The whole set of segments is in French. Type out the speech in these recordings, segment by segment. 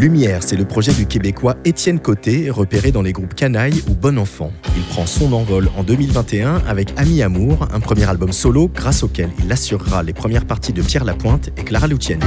Lumière, c'est le projet du Québécois Étienne Côté, repéré dans les groupes Canaille ou Bon Enfant. Il prend son envol en 2021 avec Ami Amour, un premier album solo grâce auquel il assurera les premières parties de Pierre Lapointe et Clara Luciani.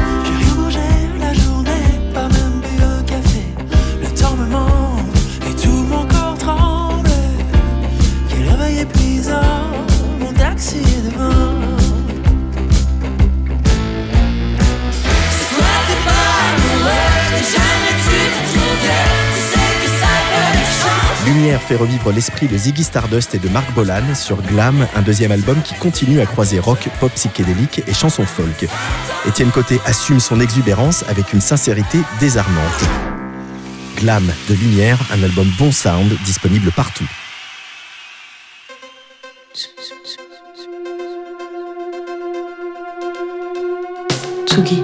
Fait revivre l'esprit de Ziggy Stardust et de Marc Bolan sur Glam, un deuxième album qui continue à croiser rock, pop psychédélique et chansons folk. Étienne Côté assume son exubérance avec une sincérité désarmante. Glam de Lumière, un album bon sound disponible partout. Tsugi.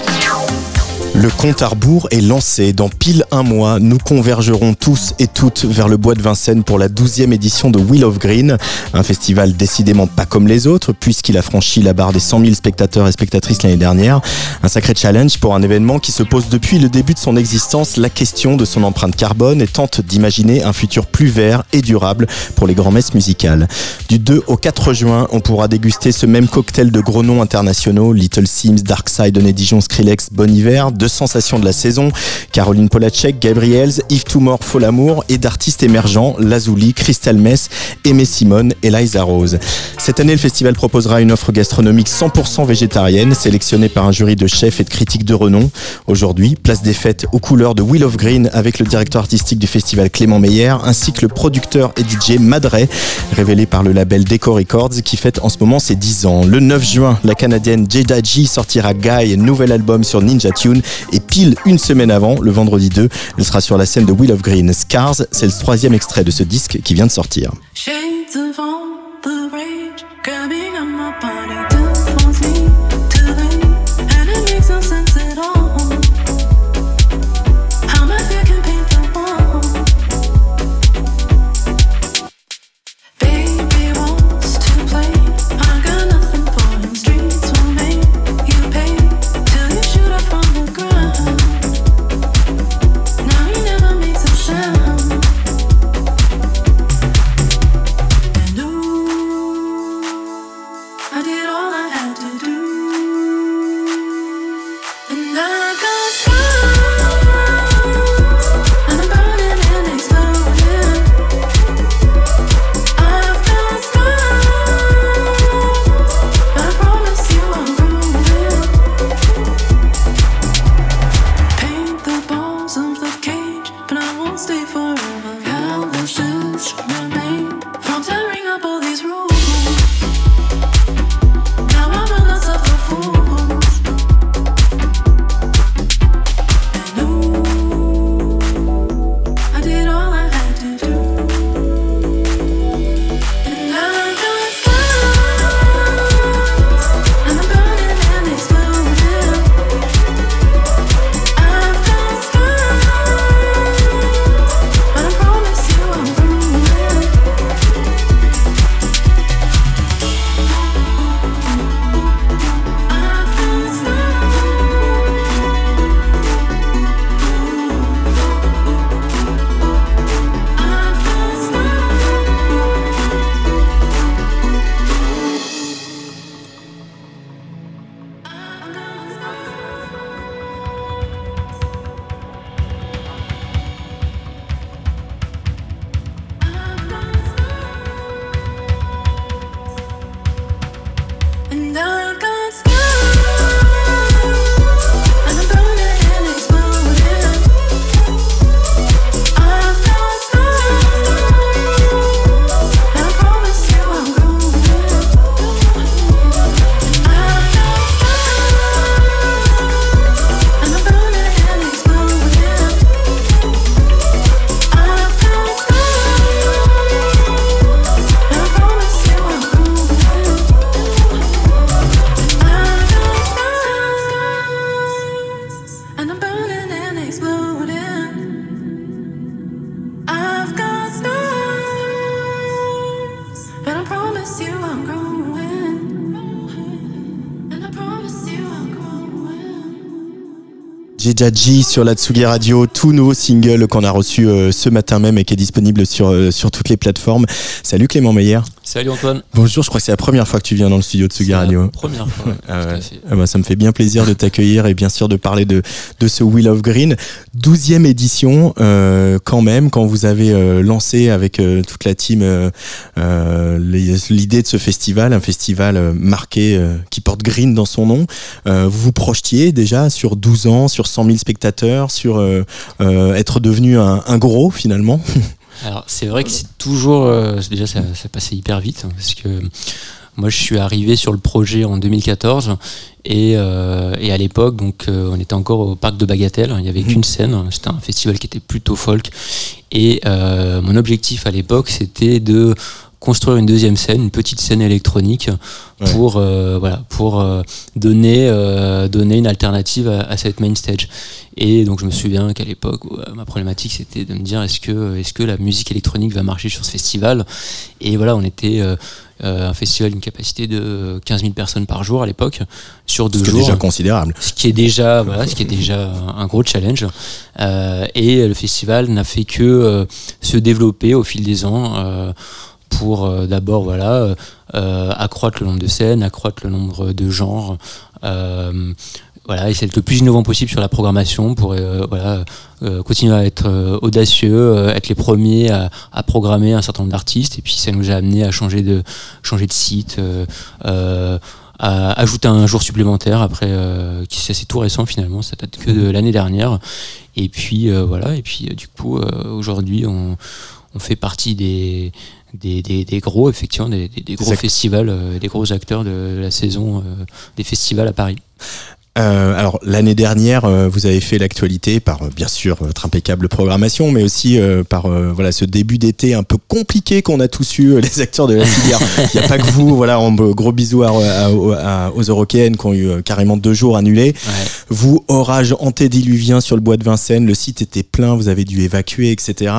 Le compte à rebours est lancé. Dans pile un mois, nous convergerons tous et toutes vers le bois de Vincennes pour la douzième édition de Wheel of Green, un festival décidément pas comme les autres, puisqu'il a franchi la barre des 100 000 spectateurs et spectatrices l'année dernière. Un sacré challenge pour un événement qui se pose depuis le début de son existence la question de son empreinte carbone et tente d'imaginer un futur plus vert et durable pour les grands-messes musicales. Du 2 au 4 juin, on pourra déguster ce même cocktail de gros noms internationaux, Little Sims, Darkside, Oné Dijon, Skrillex, Bon Hiver, sensations de la saison, Caroline Polacek, Gabriels, Yves Toumor, Folamour et d'artistes émergents, Lazuli, Crystal Mess, Aimé Simone et Liza Rose. Cette année, le festival proposera une offre gastronomique 100% végétarienne, sélectionnée par un jury de chefs et de critiques de renom. Aujourd'hui, place des fêtes aux couleurs de Wheel of Green avec le directeur artistique du festival Clément Meyer, ainsi que le producteur et DJ Madray, révélé par le label Deco Records, qui fête en ce moment ses 10 ans. Le 9 juin, la canadienne Jada G sortira Guy, nouvel album sur Ninja Tune, et pile une semaine avant, le vendredi 2, elle sera sur la scène de Wheel of Green. Scars, c'est le troisième extrait de ce disque qui vient de sortir. Jejaji sur la Tsugi Radio, tout nouveau single qu'on a reçu euh, ce matin même et qui est disponible sur, euh, sur toutes les plateformes. Salut Clément Meyer. Salut Antoine. Bonjour, je crois que c'est la première fois que tu viens dans le studio de Tsugi Radio. La première fois. ah ouais. ah bah, ça me fait bien plaisir de t'accueillir et bien sûr de parler de, de ce Wheel of Green. Douzième édition euh, quand même, quand vous avez euh, lancé avec euh, toute la team l'idée de ce festival, un festival marqué qui porte Green dans son nom. vous vous projetiez déjà sur 12 ans, sur 100 000 spectateurs, sur euh, euh, être devenu un, un gros finalement? Alors c'est vrai que c'est toujours euh, déjà ça, ça, passait hyper vite hein, parce que moi je suis arrivé sur le projet en 2014 et, euh, et à l'époque donc euh, on était encore au parc de Bagatelle, il n'y avait mmh. qu'une scène, c'était un festival qui était plutôt folk et mon objectif à l'époque c'était de construire une deuxième scène, une petite scène électronique pour euh, voilà pour euh, donner euh, donner une alternative à, à, cette main stage. Et donc je me souviens qu'à l'époque ma problématique c'était de me dire est-ce que est-ce que la musique électronique va marcher sur ce festival? Et voilà on était un festival d'une capacité de 15 000 personnes par jour à l'époque sur deux ce jours. Ce qui est déjà considérable. Ce qui est déjà voilà ce qui est déjà un gros challenge. et le festival n'a fait que se développer au fil des ans pour euh, d'abord voilà euh, accroître le nombre de scènes, accroître le nombre de genres. Euh, voilà, essayer d'être le plus innovant possible sur la programmation pour euh, voilà, euh, continuer à être euh, audacieux, être les premiers à, programmer un certain nombre d'artistes. Et puis ça nous a amené à changer de, changer de site, à ajouter un jour supplémentaire après, qui c'est tout récent finalement, ça date que de l'année dernière. Et puis voilà, et puis du coup aujourd'hui on fait partie des des, des, des, gros, effectivement, des, des gros festivals, euh, des gros acteurs de la saison euh, des festivals à Paris. Euh, alors l'année dernière, euh, vous avez fait l'actualité par euh, bien sûr votre impeccable programmation, mais aussi euh, par voilà ce début d'été un peu compliqué qu'on a tous eu les acteurs de la filière. Il n'y a pas que vous, voilà, gros bisous à, à, à, aux Européennes qui ont eu carrément deux jours annulés. Ouais. Vous orage antédiluvien sur le bois de Vincennes, le site était plein, vous avez dû évacuer, etc.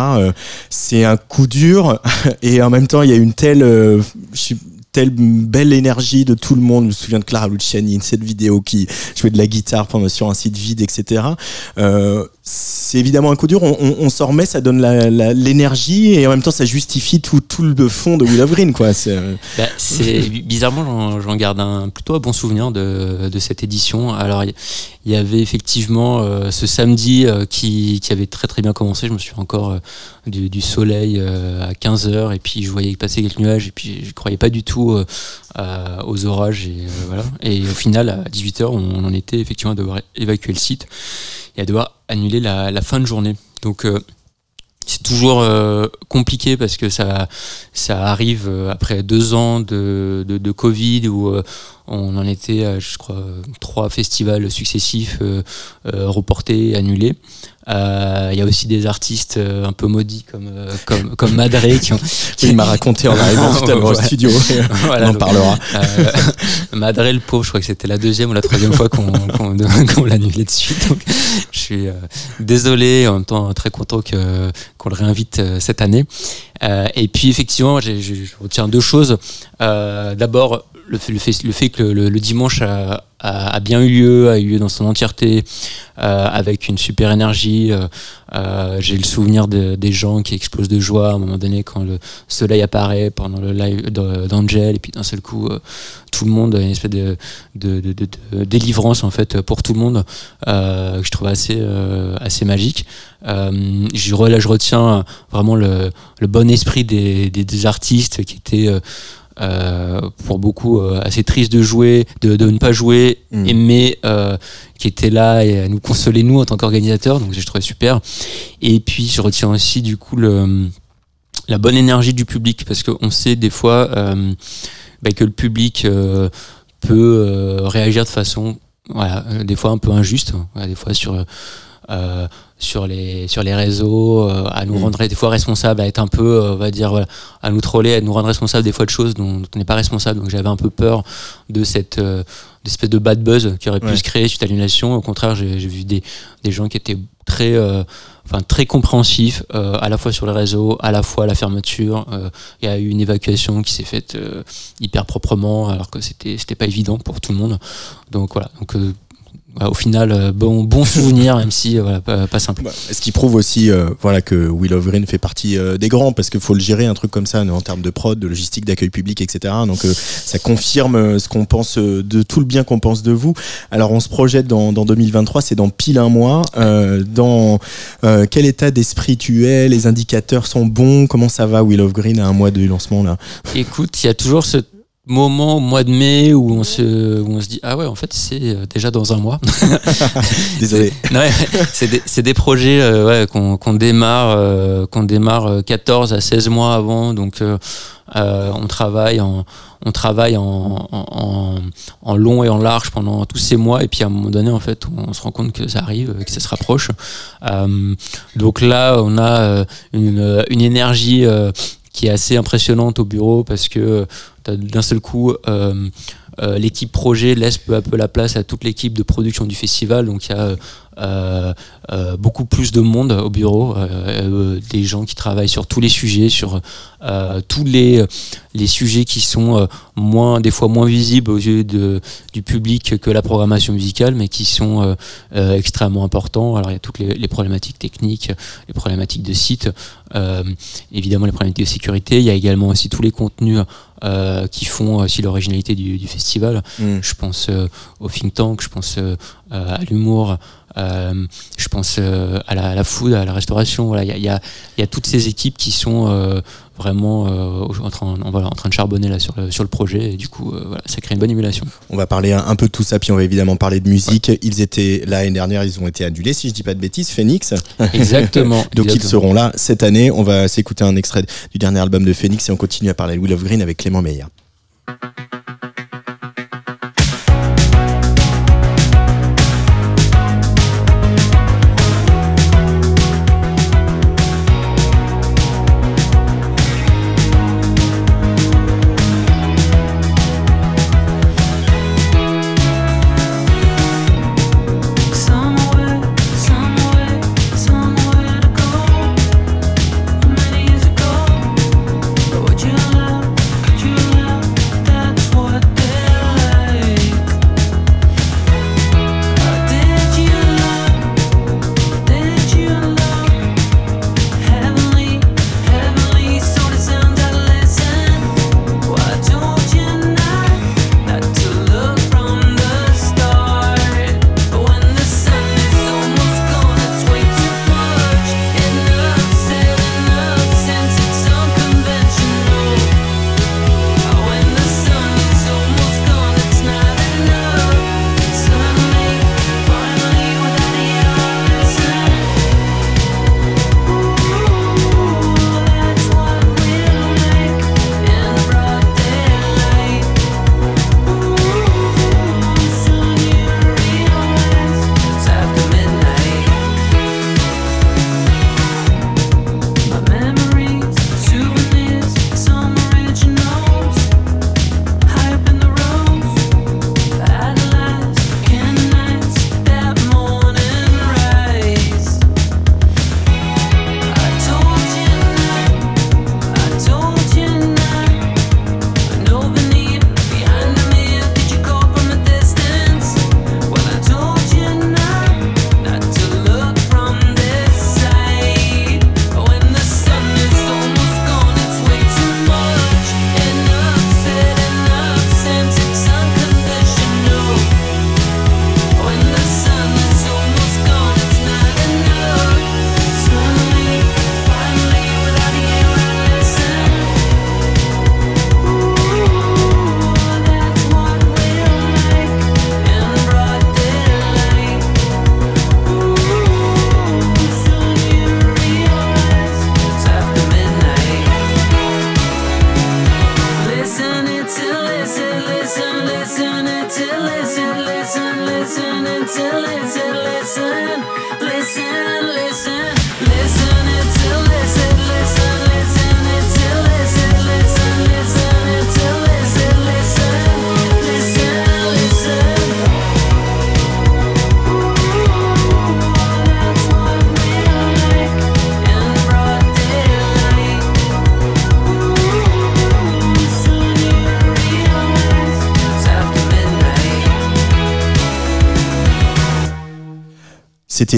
C'est un coup dur et en même temps il y a une telle, je suis telle belle énergie de tout le monde. Je me souviens de Clara Luciani, cette vidéo qui jouait de la guitare pendant sur un site vide, etc. c'est évidemment un coup dur. On, s'en remet, ça donne l'énergie et en même temps ça justifie tout, le fond de Will of Green, quoi. C'est bah, bizarrement, j'en garde un plutôt bon souvenir de, cette édition. Alors il y, avait effectivement euh, ce samedi euh, qui, avait très très bien commencé. Je me suis encore euh, du, du, soleil euh, à 15 h et puis je voyais passer quelques nuages et puis je croyais pas du tout euh, aux orages et voilà. Et au final à 18 h on en était effectivement à devoir évacuer le site et à devoir annuler la, fin de journée. Donc euh, c'est toujours euh, compliqué parce que ça, ça arrive après deux ans de, de, Covid où euh, on en était à, je crois, trois festivals successifs euh, reportés, annulés. Il y a aussi des artistes un peu maudits comme, comme, comme Madré qui ont. Qui... Il m'a raconté en arrivant tout à l'heure au studio. voilà, on en donc, parlera. Madré, le pauvre, je crois que c'était la deuxième ou la troisième fois qu'on qu qu l'annulait de suite. Donc, je suis désolé, en même temps très content qu'on le réinvite euh, cette année. Euh, et puis effectivement, je retiens deux choses. Euh, D'abord, le, fait, que le, dimanche a, bien eu lieu, a eu lieu dans son entièreté, euh, avec une super énergie. Euh, euh, J'ai le souvenir de, des gens qui explosent de joie à un moment donné quand le soleil apparaît pendant le live d'Angel, et puis d'un seul coup, tout le monde une espèce de, délivrance en fait pour tout le monde, que je trouve assez, assez magique. je, là, je retiens vraiment le, bon esprit des artistes qui étaient euh, pour beaucoup euh, assez triste de jouer, de, de ne pas jouer, mmh. mais euh, qui était là et à nous consoler nous en tant qu'organisateurs. Donc je trouvais super. Et puis je retiens aussi du coup le, la bonne énergie du public parce qu'on sait des fois bah, que le public peut réagir de façon voilà, des fois un peu injuste, voilà, des fois sur sur les sur les réseaux, euh, à nous mmh. rendre des fois responsables, à être un peu, euh, on va dire, voilà, à nous troller, à nous rendre responsables des fois de choses dont, dont on n'est pas responsable. Donc j'avais un peu peur de cette euh, espèce de bad buzz qui aurait ouais. pu se créer suite à l'annulation. Au contraire, j'ai vu des, des gens qui étaient très enfin très compréhensifs à la fois sur les réseaux à la fois à la fermeture il y a eu une évacuation qui s'est faite hyper proprement alors que c'était c'était pas évident pour tout le monde donc voilà donc au final, euh, bon, bon souvenir, même si euh, voilà, pas, pas simple. Bah, ce qui prouve aussi euh, voilà, que Will of Green fait partie euh, des grands, parce qu'il faut le gérer un truc comme ça en termes de prod, de logistique, d'accueil public, etc. Donc euh, ça confirme euh, ce qu'on pense de tout le bien qu'on pense de vous. Alors on se projette dans, dans 2023, c'est dans pile un mois. Euh, dans euh, quel état d'esprit tu es? Les indicateurs sont bons? Comment ça va Will of Green à un mois du lancement là? Écoute, il y a toujours ce moment au mois de mai où on se, où on se dit ah ouais en fait c'est euh, déjà dans un mois Désolé. C'est- des, des projets euh, ouais, qu'on qu'on démarre, euh, qu'on démarre euh, 14 à 16 mois avant. Donc, euh, euh, on travaille, en, on travaille en, en, en- en long et en large pendant tous ces mois. Et puis, à un moment donné, en fait, on, se rend compte que ça arrive, que ça se rapproche. Euh, donc là, on a euh, une, une énergie euh, qui est assez impressionnante au bureau parce que d'un seul coup, euh, euh, l'équipe projet laisse peu à peu la place à toute l'équipe de production du festival. Donc il y a beaucoup plus de monde au bureau, euh, euh, des gens qui travaillent sur tous les sujets, sur euh, tous les, les sujets qui sont euh, moins, des fois moins visibles aux yeux de, du public que la programmation musicale, mais qui sont euh, euh, extrêmement importants. Alors il y a toutes les, les problématiques techniques, les problématiques de site, euh, évidemment les problématiques de sécurité. Il y a également aussi tous les contenus euh, qui font aussi l'originalité du, du festival. Mm. Je pense euh, au think tank, je pense euh, euh, à l'humour, euh, je pense euh, à, la, à la food, à la restauration. Voilà, il y a, il y, a, y a toutes ces équipes qui sont euh, vraiment euh, en, train, en, voilà, en train de charbonner là sur le, sur le projet et du coup euh, voilà, ça crée une bonne émulation. On va parler un, un peu de tout ça, puis on va évidemment parler de musique. Ils étaient là l'année dernière, ils ont été annulés, si je dis pas de bêtises, Phoenix. Exactement. Donc ils seront là cette année. On va s'écouter un extrait du dernier album de Phoenix et on continue à parler de Will of Green avec Clément Meyer.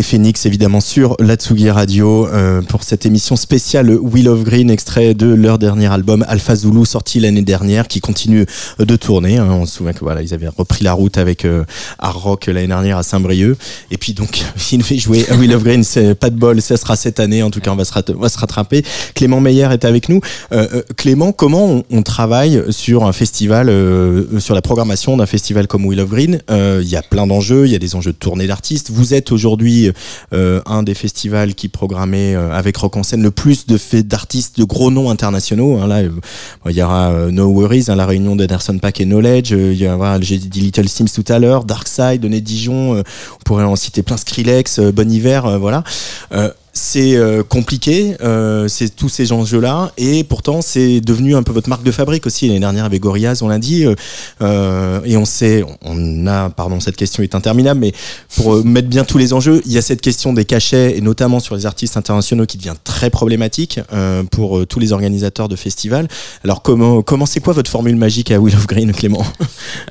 Phoenix, évidemment, sur la Tsugi Radio euh, pour cette émission spéciale Wheel of Green, extrait de leur dernier album Alpha Zulu, sorti l'année dernière, qui continue de tourner. hein. On se souvient que voilà, avaient repris la route avec euh, Rock l'année dernière à Saint-Brieuc. Et puis donc, il fait jouer à Wheel of Green, c'est pas de bol, ça sera cette année. En tout cas, on va se, rattraper. Clément Meyer est avec nous. Euh, euh, Clément, comment on, travaille sur un festival, sur la programmation d'un festival comme Wheel of Green? Il y a plein d'enjeux, il y a des enjeux de tournée d'artistes. Vous êtes aujourd'hui euh, un des festivals qui programmait euh, avec Rock en scène le plus de d'artistes de gros noms internationaux. hein. là, euh, il y aura No Worries, hein, la réunion d'Anderson Pack et Knowledge. il y j'ai dit Little Sims tout à l'heure, Darkside, Denis Dijon. on pourrait en citer plein, Skrillex, Bon Hiver, voilà. C'est euh, compliqué, euh, c'est tous ces enjeux-là, et pourtant c'est devenu un peu votre marque de fabrique aussi. L'année dernière avec Gorillaz, on l'a dit, euh, euh, et on sait, on a, pardon, cette question est interminable, mais pour euh, mettre bien tous les enjeux, il y a cette question des cachets, et notamment sur les artistes internationaux, qui devient très problématique euh, pour tous les organisateurs de festivals. Alors comment, comment c'est quoi votre formule magique à Will of Green, Clément?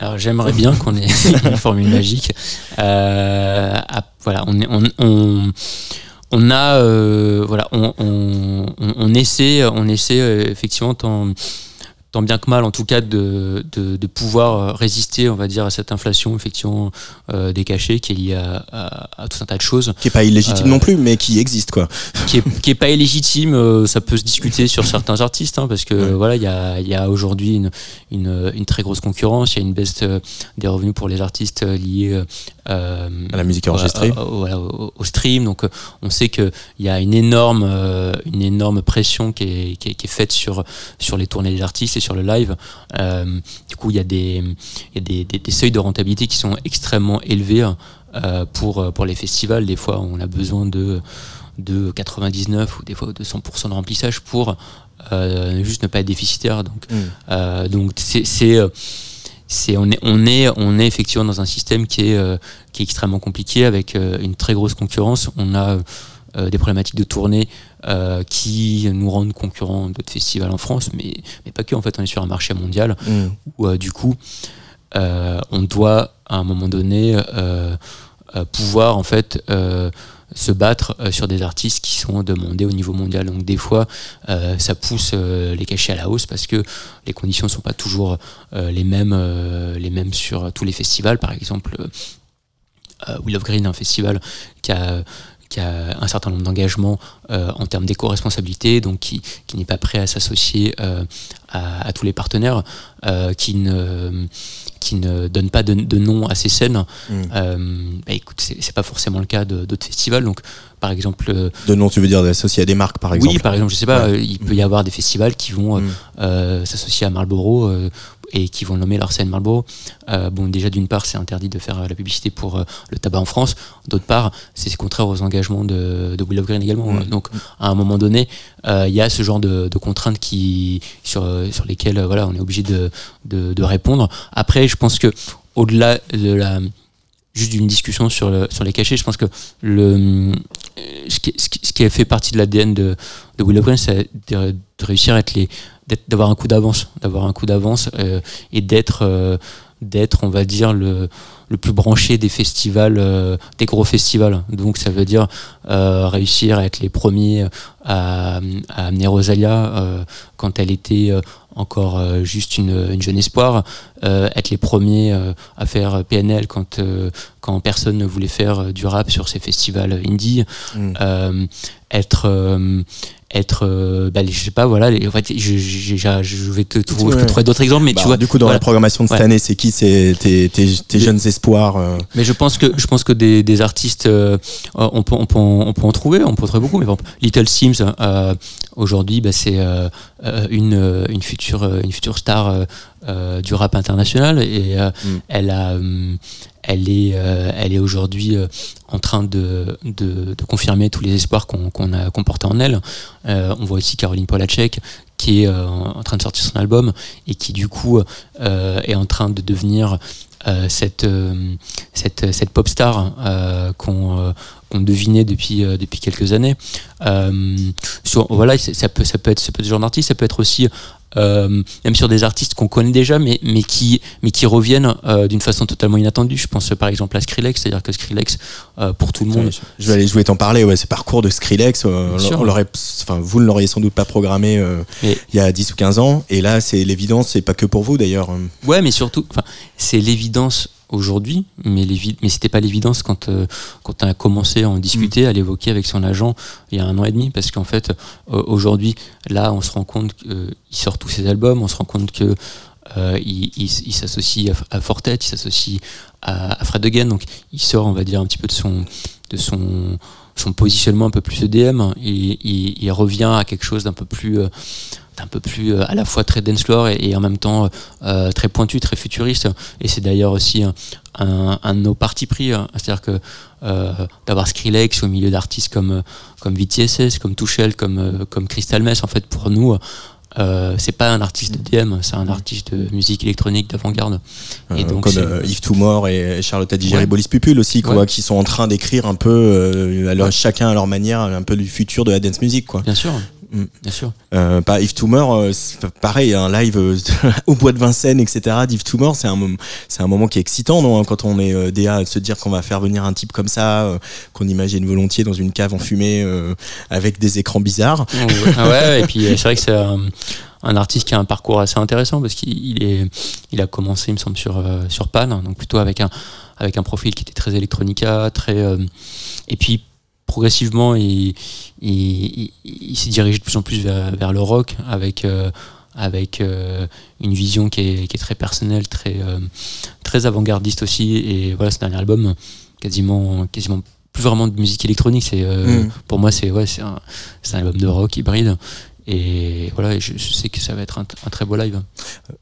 Alors j'aimerais bien qu'on ait une formule magique. Voilà, on, est- on, on, on a, euh, voilà, on, on, essaie, on essaie euh, effectivement tant, tant bien que mal, en tout cas, de, de, de pouvoir euh, résister, on va dire, à cette inflation effectivement euh, des cachets qui est liée à, à- à tout un tas de choses Qui est pas illégitime Euh, non plus, mais qui existe, quoi. qui est, qui est pas illégitime, ça peut se discuter sur certains artistes, hein, parce que Ouais. voilà, il y a, y a aujourd'hui une, une, une très grosse concurrence, il y a une baisse des revenus pour les artistes liés À la musique enregistrée. euh, voilà, au, au stream. Donc, euh, on sait qu'il y a une énorme, euh, une énorme pression qui est, qui est, qui est faite sur, sur les tournées des artistes et sur le live. Euh, du coup, il y a, des, il y a des, des- des seuils de rentabilité qui sont extrêmement élevés euh, pour, pour les festivals. Des fois, on a besoin de, de 99 ou des fois de 100% de remplissage pour euh, juste ne pas être déficitaire. Donc, Mm. euh, donc c'est, c'est, on, est, on, est, on est effectivement dans un système qui est, euh, qui est extrêmement compliqué avec euh, une très grosse concurrence. On a euh, des problématiques de tournée qui nous rendent concurrents d'autres festivals en France, mais, mais pas que. En fait, on est sur un marché mondial Mm. où du coup, on doit à un moment donné pouvoir en fait se battre euh, sur des artistes qui sont demandés au niveau mondial. Donc des fois, euh, ça pousse euh, les cachets à la hausse parce que les conditions ne sont pas toujours les mêmes, les mêmes sur tous les festivals. Par exemple, Will of Green, un festival qui a un certain nombre d'engagements en termes d'éco-responsabilité, donc qui, n'est pas prêt à s'associer à, tous les partenaires, qui, ne, qui ne donne pas de, de nom à ces scènes. Mm. Euh, bah, écoute, c'est pas forcément le cas d'autres festivals. Donc, par exemple, euh, De nom, tu veux dire d'associer à des marques, par exemple oui, par exemple, je sais pas, Ouais. euh, il peut y avoir des festivals qui vont euh, Mm. euh, s'associer à Marlboro et qui vont nommer leur scène Marlboro. Euh, bon, déjà d'une part, c'est interdit de faire euh, la publicité pour euh, le tabac en France. D'autre part, c'est contraire aux engagements de, de Will of Green également. Mm. Donc, à un moment donné, euh, il y a ce genre de, de contraintes qui sur sur lesquelles voilà, on est obligé de, de, de répondre. Après, je pense que au-delà de la juste d'une discussion sur, le, sur les cachets, je pense que le, euh, ce, qui, ce, qui, a fait partie de l'ADN de, de Will of Green, c'est de, réussir à être les, d'avoir un coup d'avance, d'avoir un coup d'avance euh, et d'être, euh, d'être, on va dire, le, le plus branché des festivals, euh, des gros festivals. Donc ça veut dire euh, réussir à être les premiers à, à amener Rosalia euh, quand elle était euh, encore euh, juste une, une jeune espoir, euh, être les premiers euh, à faire PNL quand, quand personne ne voulait faire du rap sur ces festivals indie, Mm. Être euh, être euh, bah, les- je sais pas voilà les- en fait je, je, je- je vais te trouver, Ouais. d'autres exemples mais Bah, tu vois du coup, dans voilà. la programmation de cette Ouais. année, c'est qui? C'est tes, tes, jeunes espoirs euh, Mais je pense que je pense que des, des artistes, euh, on, peut, on, peut en, on peut en trouver, on peut en trouver beaucoup. Mais par exemple, Little Sims, aujourd'hui, bah, c'est une, une future une future star euh, du rap international et euh, Mm. elle a euh, elle est elle est aujourd'hui en train de, de, de confirmer tous les espoirs qu'on qu'on a portait en elle. On voit aussi Caroline Polacek qui est en train de sortir son album et qui du coup est en train de devenir cette, cette, cette pop star qu'on qu'on devinait depuis, euh, depuis quelques années. Euh, sur, voilà, ça peut, ça, peut être, ça peut être ce genre d'artiste, ça peut être aussi euh, même sur des artistes qu'on connaît déjà, mais, mais, qui, mais qui reviennent euh, d'une façon totalement inattendue. Je pense par exemple à Skrillex, c'est-à-dire que Skrillex, euh, pour tout le monde, Je vais aller, t'en parler, ouais, ce parcours de Skrillex, on l'aurait, enfin, vous ne l'auriez sans doute pas programmé Mais- il y a 10 ou 15 ans, et là, c'est l'évidence, c'est pas que pour vous d'ailleurs. Ouais, mais surtout, c'est l'évidence aujourd'hui, mais, mais c'était pas l'évidence quand, euh, quand on a commencé à en discuter, à l'évoquer avec son agent il y a un an et demi, parce qu'en fait, euh, aujourd'hui, là, on se rend compte qu'il sort tous ses albums, on se rend compte que euh, il, il- il s'associe à, à Fortet, il s'associe à, à Fred Again, donc il sort, on va dire, un petit peu de son, de son, son positionnement un peu plus EDM, il, il, il revient à quelque chose d'un peu plus, euh, d'un peu plus euh, à la fois très dance floor et, et en même temps euh, très pointu, très futuriste. Et c'est d'ailleurs aussi un, un- un de nos partis pris, hein. c'est-à-dire que euh, d'avoir Skrillex au milieu d'artistes comme euh, comme VTSS, comme Touchel, comme euh, comme Crystal Mess, en fait pour nous. Euh, c'est pas un artiste de DM, c'est un artiste de musique électronique d'avant-garde. Et Euh, donc, comme euh, Yves Toumor et Charlotte Adigéry Ouais. Bolis Pupul aussi, quoi, Ouais. qui sont en train d'écrire un peu, euh, à leur- chacun à leur manière, un peu du futur de la dance music, quoi. Bien sûr, Mm. bien sûr. Euh, pas Yves Toumor, euh, pareil, un live euh, au bois de Vincennes, etc. d'Yves Toumor, c'est un moment, c'est un moment qui est excitant, non hein, Quand on est euh, DA, de se dire qu'on va faire venir un type comme ça, euh, qu'on imagine volontiers dans une cave enfumée euh, avec des écrans bizarres. Ah ouais, et puis c'est vrai que c'est un, artiste qui a un parcours assez intéressant parce qu'il il est, il a commencé, il me semble, sur sur Pan, donc plutôt avec un avec un profil qui était très électronica, très et puis progressivement il il, il- il s'est dirigé de plus en plus vers, vers le rock avec euh, avec euh, une vision qui est, qui est très personnelle, très euh, très avant-gardiste aussi. Et voilà ce dernier album quasiment quasiment plus vraiment de musique électronique. C'est Mm. pour moi c'est ouais c'est un, c'est un album de rock hybride et voilà et je, je sais que ça va être un, un très beau live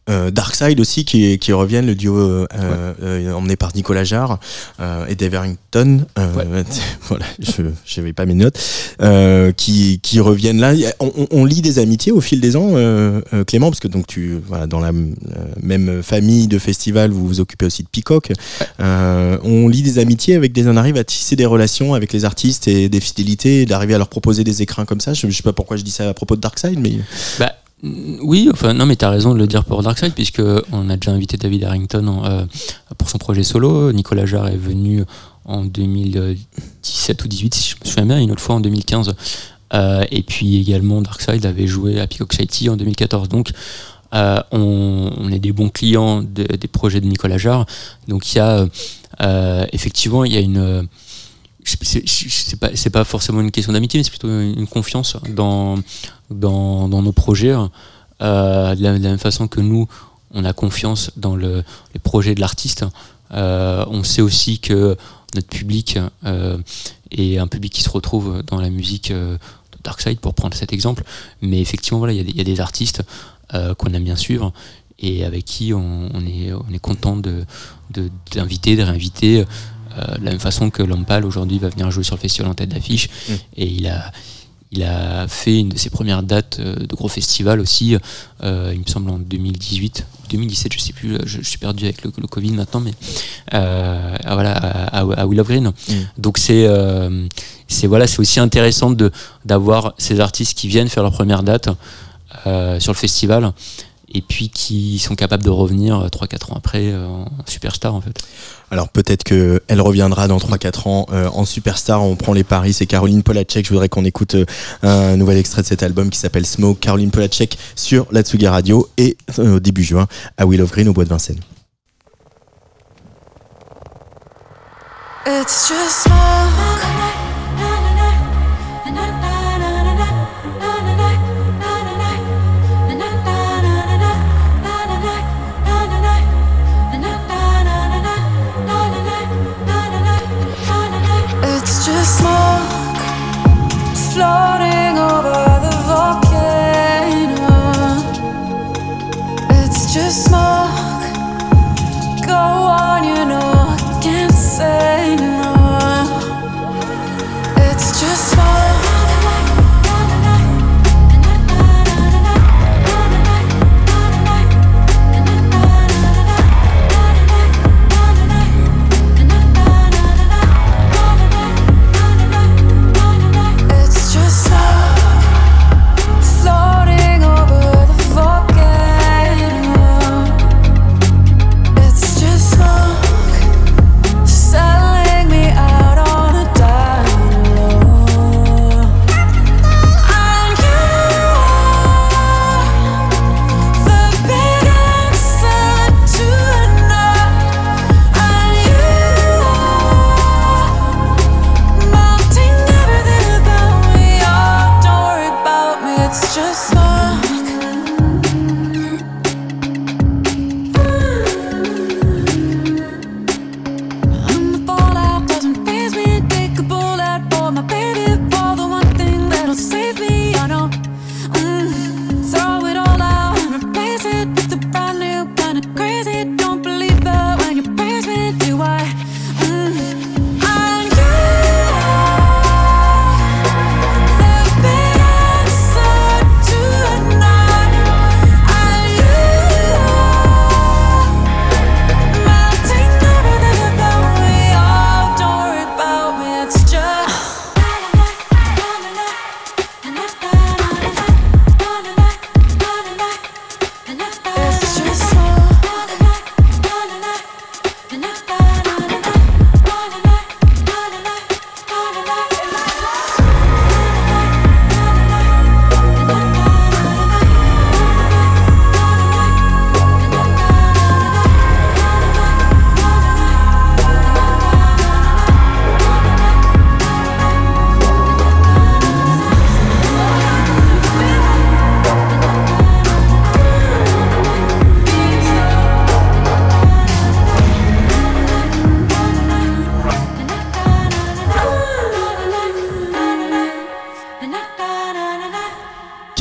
Euh, Darkside aussi qui, qui reviennent, le duo euh, euh, emmené par Nicolas Jarre euh, et Dave Harrington. Euh, voilà, je n'avais pas mes notes. Euh, qui, qui reviennent là. On, on- on lit des amitiés au fil des ans, euh, euh, Clément, parce que donc tu voilà dans la euh, même famille de festival, vous vous occupez aussi de Peacock. Euh, on lit des amitiés avec des, on arrive à tisser des relations avec les artistes et des fidélités, d'arriver à leur proposer des écrins comme ça. Je, je sais pas pourquoi je dis ça à propos de Darkside, mais Bah, oui, enfin non, mais t'as raison de le dire pour Darkside, puisque on a déjà invité David Harrington euh, pour son projet solo. Nicolas Jarre est venu en 2017 ou 18, si je me souviens bien, une autre fois en 2015. Euh, et puis également Darkside avait joué à Peacock City en 2014. Donc euh, on, est des bons clients de- des projets de Nicolas Jarre. Donc il y a effectivement il y a une c'est pas pas forcément une question d'amitié mais c'est plutôt une confiance dans dans, dans nos projets euh, de, la, de la même façon que nous on a confiance dans le, les projets de l'artiste Euh, on sait aussi que notre public euh, est un public qui se retrouve dans la musique de Darkside pour prendre cet exemple mais effectivement voilà il y, a des- il y a des artistes qu'on aime bien suivre et avec qui on, on est, on est content de, d'inviter, de réinviter. euh, de la même façon que Lampal aujourd'hui va venir jouer sur le festival en tête d'affiche Mm. et il a, il a fait une de ses premières dates euh, de gros festivals aussi, euh, il me semble en 2018, 2017, je sais plus, je, je suis perdu avec le, le Covid maintenant, mais euh, ah, voilà, à, à- Willow Green. Donc c'est euh, c'est voilà, c'est aussi intéressant de d'avoir ces artistes qui viennent faire leur première date sur le festival et puis qui sont capables de revenir 3-4 ans après euh, en superstar en fait. Alors peut-être que elle reviendra dans 3-4 ans euh, en superstar. On prend les paris. C'est Caroline Polacek. Je voudrais qu'on écoute euh, un nouvel extrait de cet album qui s'appelle Smoke. Caroline Polacek sur la Tsugi Radio et euh, au début juin à Will of Green au bois de Vincennes. It's just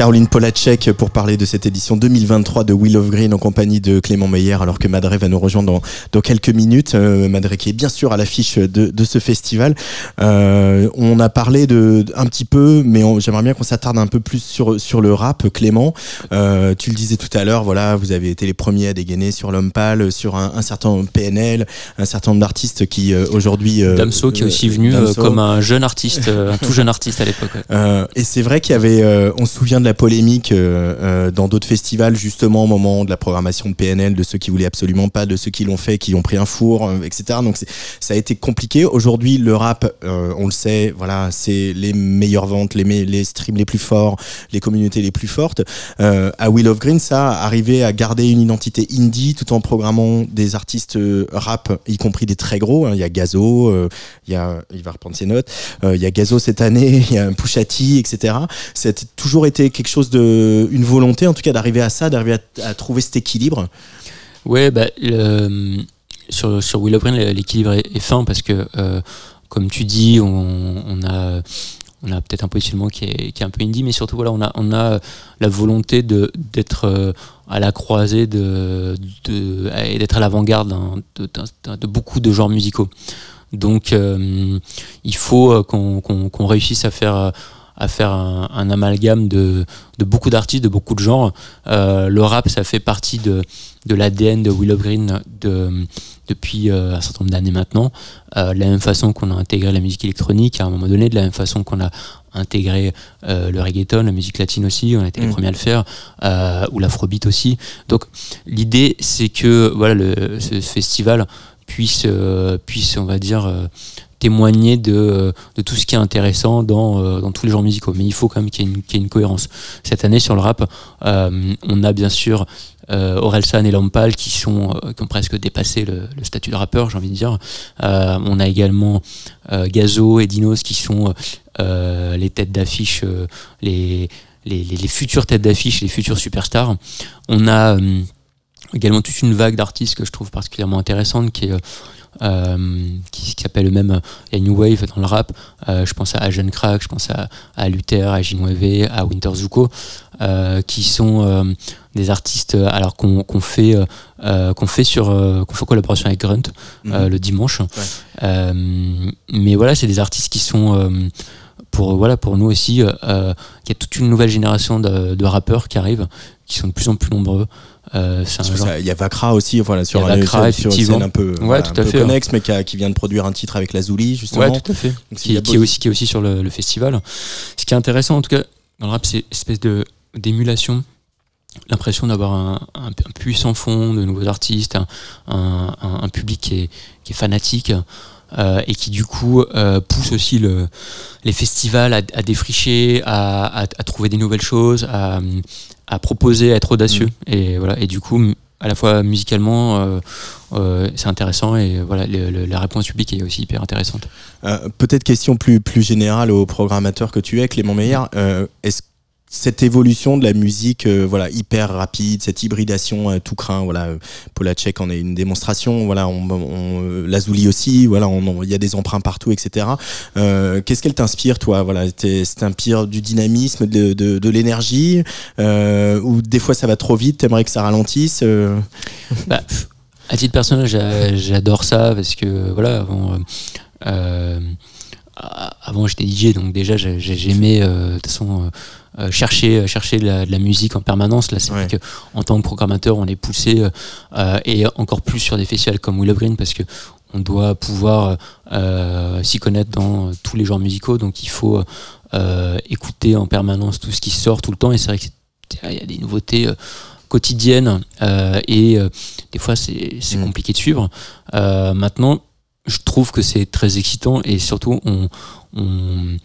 Caroline Polacek pour parler de cette édition 2023 de Will of Green en compagnie de Clément Meyer alors que Madré va nous rejoindre dans, dans quelques minutes. Euh, Madré qui est bien sûr à l'affiche de, de ce festival. Euh, on a parlé de un petit peu, mais j'aimerais bien qu'on s'attarde un peu plus sur, sur le rap. Clément, euh, tu le disais tout à l'heure, voilà, vous avez été les premiers à dégainer sur l'homme pâle, sur un, un certain PNL, un certain nombre d'artistes qui euh, aujourd'hui... Damso qui est aussi venu Damso. comme un jeune artiste, un tout jeune artiste à l'époque. ouais. Et c'est vrai qu'il y avait, on se souvient de la polémique euh, euh, dans d'autres festivals justement au moment de la programmation de PNL, de ceux qui voulaient absolument pas, de ceux qui l'ont fait, qui ont pris un four, euh, etc. Donc ça a été compliqué. Aujourd'hui, le rap, on le sait, voilà, c'est les meilleures ventes, les, streams les plus forts, les communautés les plus fortes. À Will of Green, ça arrivé à garder une identité indie tout en programmant des artistes rap, y compris des très gros. hein. Il y a Gazo, il va reprendre ses notes. Il y a Gazo cette année, il y a Pusha T, etc. C'est toujours été quelque chose de, une volonté en tout cas d'arriver à ça, d'arriver à, trouver cet équilibre. Ouais, bah, sur, sur Will of Green, l'équilibre est, fin parce que, euh, comme tu dis, on, on a, on a peut-être un positionnement qui est, qui est un peu indie, mais surtout, voilà, on a, on a la volonté de- d'être euh, à la croisée de, de, d'être à l'avant-garde de, beaucoup de genres musicaux. Donc, euh, il faut qu'on qu'on- qu'on réussisse à faire. À faire un, un amalgame de, de beaucoup d'artistes, de beaucoup de genres. Euh, le rap, ça fait partie de, de l'ADN de Willow Green de, depuis euh, un certain nombre d'années maintenant. Euh, de la même façon qu'on a intégré la musique électronique à un moment donné, de la même façon qu'on a intégré le reggaeton, la musique latine aussi, on a été les Mm. premiers à le faire, ou l'afrobeat aussi. Donc l'idée, c'est que voilà, le, ce festival puisse, puisse, on va dire, témoigner de, de tout ce qui est intéressant dans, euh, dans tous les genres musicaux. Mais il faut quand même qu'il y ait une, cohérence. Cette année, sur le rap, euh, on a bien sûr euh, Orelsan et Lampal qui, euh, ont presque dépassé le, statut de rappeur, j'ai envie de dire. Euh, on a également euh, Gazo et Dinos qui sont euh, les têtes d'affiche, euh, les, les, futures têtes d'affiche, les futurs superstars. On a euh, également toute une vague d'artistes que je trouve particulièrement intéressante qui est euh, qui, qui s'appelle eux-mêmes la New Wave dans le rap. Euh, je pense à Agent Crack, je pense à, à Luther, à Ginweve, à Winter Zuko, euh, qui sont euh, des artistes euh, alors qu'on fait euh, euh, qu'on fait sur euh, qu'on fait en collaboration avec Grunt euh, le dimanche. Euh, mais voilà, c'est des artistes qui sont euh, pour voilà pour nous aussi. euh, euh, il y a toute une nouvelle génération de, de rappeurs qui arrivent, qui sont de plus en plus nombreux. Euh, genre- Il y a Vakra aussi, voilà, sur, y a sur- sur une effectivement. scène un peu, Ouais, voilà, tout un à fait, hein. connexe, mais qui, a- qui vient de produire un titre avec Lazuli, justement. Ouais, tout à fait. Donc, Qui, est aussi, qui est aussi sur le, le festival. Ce qui est intéressant, en tout cas, dans le rap, c'est espèce de d'émulation, l'impression d'avoir un, un, un puissant fond de nouveaux artistes, un, un, un- un public qui est, qui est fanatique. euh, et qui du coup euh, pousse aussi le, les festivals à, à défricher, à, à, à trouver des nouvelles choses, à, à proposer, à être audacieux. Et voilà. Et du coup, à la fois musicalement, euh, euh, c'est intéressant et voilà, le- le- la réponse publique est aussi hyper intéressante. Euh, Peut-être question plus, plus générale au programmateur que tu es, Clément Meyer. Euh, Est-ce cette évolution de la musique, euh, voilà, hyper rapide, cette hybridation euh, tout craint, voilà, euh, Polacek en est une démonstration, voilà, on, on, euh, Lazuli aussi, voilà, il y a des emprunts partout, etc. Qu'est-ce qu'elle t'inspire, toi, voilà, t'inspire du dynamisme, de, de, de l'énergie, ou des fois ça va trop vite, t'aimerais que ça ralentisse. Bah, à titre personnel, j'a- j'adore ça parce que voilà, a- avant j'étais DJ, donc déjà j'ai- j'ai- j'aimais de toute façon euh, euh, chercher chercher de la, de la musique en permanence. Là, c'est vrai que en tant que programmateur, on est poussé euh, et encore plus sur des festivals comme Willow Green parce que on doit pouvoir euh, s'y connaître dans tous les genres musicaux, donc il faut écouter en permanence tout ce qui sort tout le temps. Et c'est vrai qu'il y a des nouveautés quotidiennes et des fois c'est c'est Mm. compliqué de suivre. Maintenant, je trouve que c'est très excitant et surtout on, on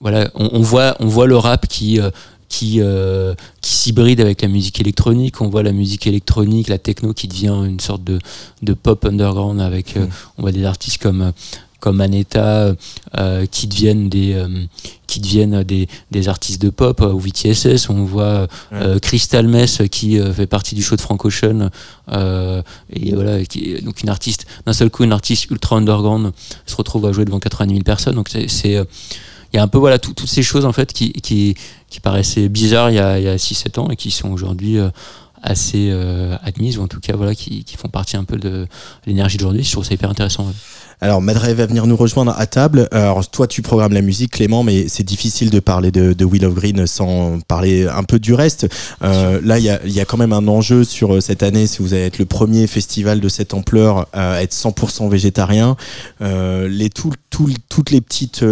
voilà, on, on voit on voit le rap qui euh, qui, euh, qui s'hybride avec la musique électronique. On voit la musique électronique, la techno qui devient une sorte de, de pop underground avec, euh, Mm. on voit des artistes comme, comme Aneta euh, qui deviennent des, euh, qui deviennent des, des artistes de pop euh, ou VTSS. On voit euh, Crystal Mess qui euh, fait partie du show de Frank Ocean euh, et voilà, qui est donc une artiste, d'un seul coup, une artiste ultra underground se retrouve à jouer devant 90 000 personnes. Donc c'est, c'est, euh, il y a un peu voilà tout- toutes ces choses en fait qui, qui, qui paraissaient bizarres il y a, a 6-7 ans et qui sont aujourd'hui euh, assez euh, admises ou en tout cas voilà qui, qui font partie un peu de l'énergie d'aujourd'hui. Je trouve ça hyper intéressant. ouais. Alors, Madre va venir nous rejoindre à table. Alors, toi, tu programmes la musique, Clément, mais c'est difficile de parler de, de Wheel of Green sans parler un peu du reste. Euh, là, il y a, y a quand même un enjeu sur cette année, si vous allez être le premier festival de cette ampleur à être 100% végétarien. Euh, les, tout, tout- toutes les petites...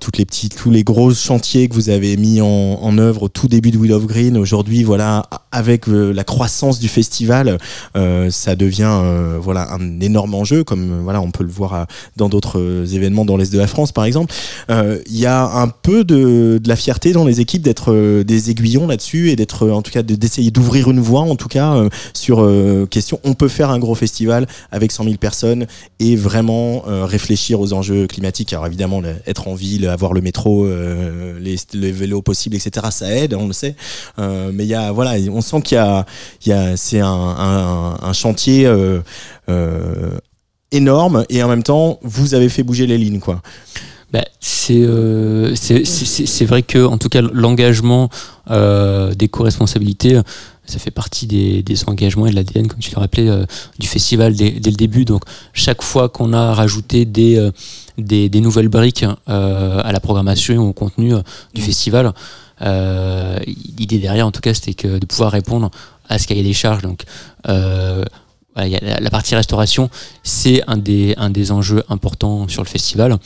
toutes les petites, tous les gros chantiers que vous avez mis en, œuvre au tout début de Wheel of Green, aujourd'hui, voilà, avec euh, la croissance du festival, euh, ça devient euh, voilà un énorme enjeu, comme voilà on peut le voir dans d'autres événements dans l'est de la France, par exemple. Il y a un peu de, de la fierté dans les équipes d'être des aiguillons là-dessus et d'être en tout cas de- d'essayer d'ouvrir une voie, en tout cas sur question. On peut faire un gros festival avec 100 000 personnes et vraiment réfléchir aux enjeux climatiques. Alors évidemment, être en avoir le métro, euh, les, vélos possibles, etc. Ça aide, on le sait. Euh, mais il y a voilà, on sent qu'il y a, c'est un, chantier. euh, énorme et en même temps vous avez fait bouger les lignes quoi Bah, c'est vrai que en tout cas l'engagement euh, des co-responsabilités ça fait partie des, engagements et de l'ADN comme tu l'as rappelé du festival dès, le début donc chaque fois qu'on a rajouté des, des, des nouvelles briques euh, à la programmation ou au contenu euh, du Mm. festival. Euh, l'idée derrière en tout cas c'était que de pouvoir répondre à ce cahier des charges. Donc y la, partie restauration c'est un des, un des enjeux importants sur le festival.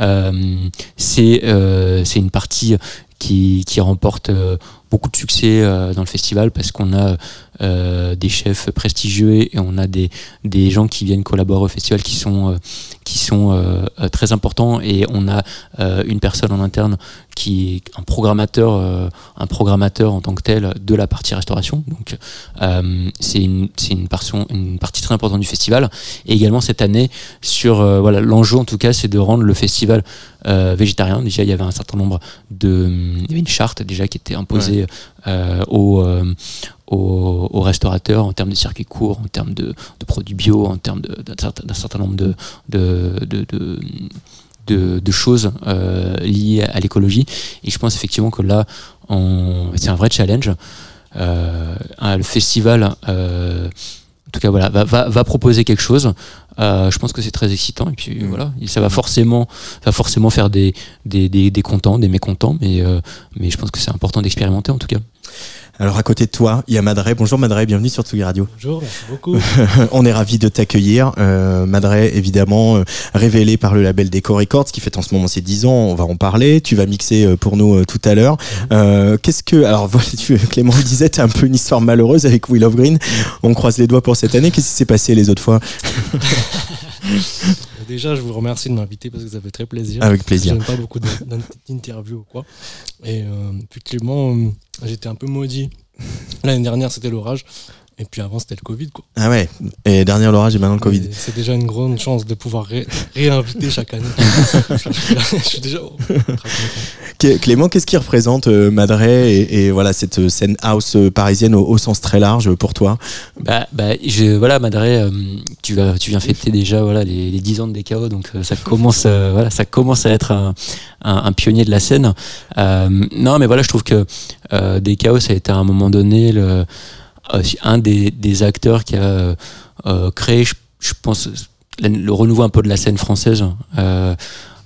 Euh, c'est euh, une partie qui, qui remporte euh, beaucoup de succès dans le festival parce qu'on a euh, des chefs prestigieux et on a des, des gens qui viennent collaborer au festival qui sont, euh, qui sont euh, très importants et on a une personne en interne qui est un programmateur, un programmateur en tant que tel de la partie restauration. Donc c'est une, une, partie très importante du festival. Et également cette année, sur voilà, l'enjeu en tout cas, c'est de rendre le festival végétarien. Déjà, il y avait un certain nombre de, il y avait une charte déjà qui était imposée aux, euh, aux, aux restaurateurs en termes de circuits courts, en termes de, produits bio, en termes d'un certain, nombre de, choses euh, liées à l'écologie. Et je pense effectivement que là, c'est un vrai challenge. Euh, le festival, euh, en tout cas, voilà, va proposer quelque chose. Euh, je pense que c'est très excitant et puis Mm. voilà, ça va forcément, va forcément faire des, des, des, des contents, des mécontents, mais, euh, mais je pense que c'est important d'expérimenter en tout cas. Alors à côté de toi il y a Madre bonjour Madre bienvenue sur Tsugi Radio. Bonjour, merci beaucoup. on est ravi de t'accueillir. Euh, Madre évidemment euh, révélé par le label Deco Records qui fête en ce moment ses 10 ans. On va en parler. Tu vas mixer euh, pour nous euh, tout à l'heure. Euh, qu'est-ce que alors voilà tu, Clément le disait t'as un peu une histoire malheureuse avec Will of Green. On croise les doigts pour cette année. Qu'est-ce qui s'est passé les autres fois? Déjà, je vous remercie de m'inviter parce que ça fait très plaisir. avec plaisir J'aime pas beaucoup d'in- d'interviews ou quoi. Et euh, puis Clément, euh, j'étais un peu maudit. L'année dernière, c'était l'orage. Et puis avant, c'était le Covid. Quoi. ah ouais et dernier l'orage et maintenant le Covid C'est déjà une grande chance de pouvoir ré- réinviter chaque année. je, suis déjà Clément, qu'est-ce qui représente euh, et, et voilà cette euh, scène house euh, parisienne au, au sens très large pour toi? Bah, bah, je, voilà, euh, tu, vas, tu viens fêter déjà voilà, les, les 10 ans de DKO, donc euh, ça, commence, euh, voilà, ça commence à être un, un, un pionnier de la scène. Euh, non, mais voilà, je trouve que euh, DKO, ça a été à un moment donné le, un des, des acteurs qui a euh, créé, je, je pense, le renouveau un peu de la scène française. Euh,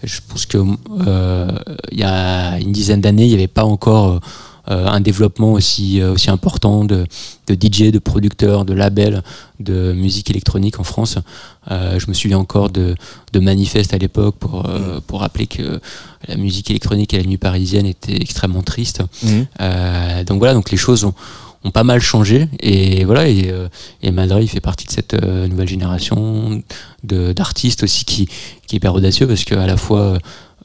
je pense que euh, il y a une dizaine d'années, il n'y avait pas encore un développement aussi, aussi important de, de DJ, de producteurs, de labels de musique électronique en France. Euh, je me souviens encore de, de manifestes à l'époque pour, euh, pour rappeler que la musique électronique à la nuit parisienne était extrêmement triste. Euh, donc voilà, donc les choses ont, ont pas mal changé et voilà et, euh, et Madre il fait partie de cette euh, nouvelle génération de d'artistes aussi qui, qui est hyper audacieux parce que à la fois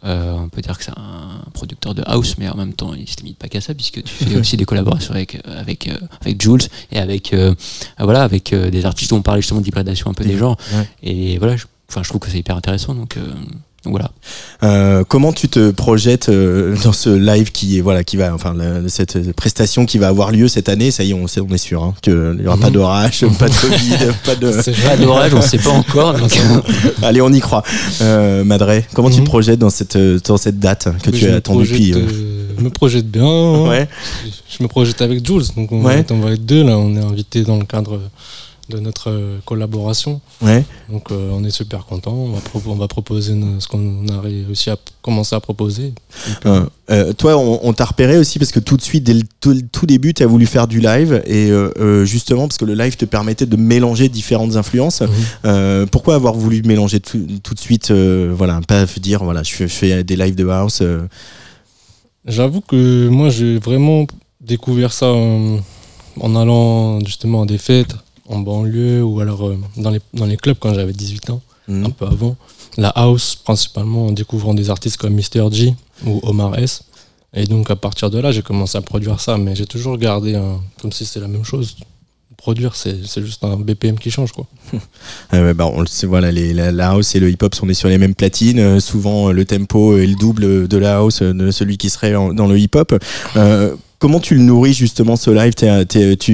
euh, on peut dire que c'est un producteur de house mais en même temps il se limite pas qu'à ça puisque tu fais aussi des collaborations avec avec euh, avec Jules et avec euh, voilà avec euh, des artistes dont on parlait justement d'hybridation un peu des genres Ouais. et voilà je, enfin je trouve que c'est hyper intéressant euh, donc voilà. Euh, comment tu te projettes euh, dans ce live qui est voilà qui va enfin la- cette prestation qui va avoir lieu cette année? Ça y est on, sait- on est sûr hein, qu'il n'y aura pas Mhm. d'orage pas de Covid pas de C'est Pas d'orage, on sait pas encore. donc, allez on y croit euh, Madré comment tu Mhm. te projettes dans cette euh, dans cette date que Mais tu as attendue depuis euh, euh, je me projette bien. hein. ouais Je me projette avec Jules. Donc on, Ouais. va, on va être deux là. On est invité dans le cadre de notre euh, collaboration. ouais Donc euh, on est super content. On va, on va proposer ce qu'on a réussi à commencer à proposer. Euh, euh, toi, on, on t'a repéré aussi parce que tout de suite, dès le tout, début, tu as voulu faire du live et justement parce que le live te permettait de mélanger différentes influences. Mhm. Pourquoi avoir voulu mélanger tout, tout de suite, voilà, pas dire voilà, je fais, je fais des lives de house. J'avoue que moi j'ai vraiment découvert ça en, en allant justement à des fêtes en banlieue ou alors euh, dans, les, dans les clubs quand j'avais 18 ans, hmm. un peu avant. La house principalement en découvrant des artistes comme Mr. G ou Omar S. Et donc à partir de là j'ai commencé à produire ça, mais j'ai toujours gardé un, comme si c'était la même chose. Produire c'est juste un BPM qui change quoi. Euh, ouais, bah, on le sait, voilà, les, la, la house et le hip-hop sont sur les mêmes platines. Euh, souvent, le tempo est le double de la house euh, de celui qui serait en- dans le hip-hop. Euh, comment tu le nourris justement ce live? Tu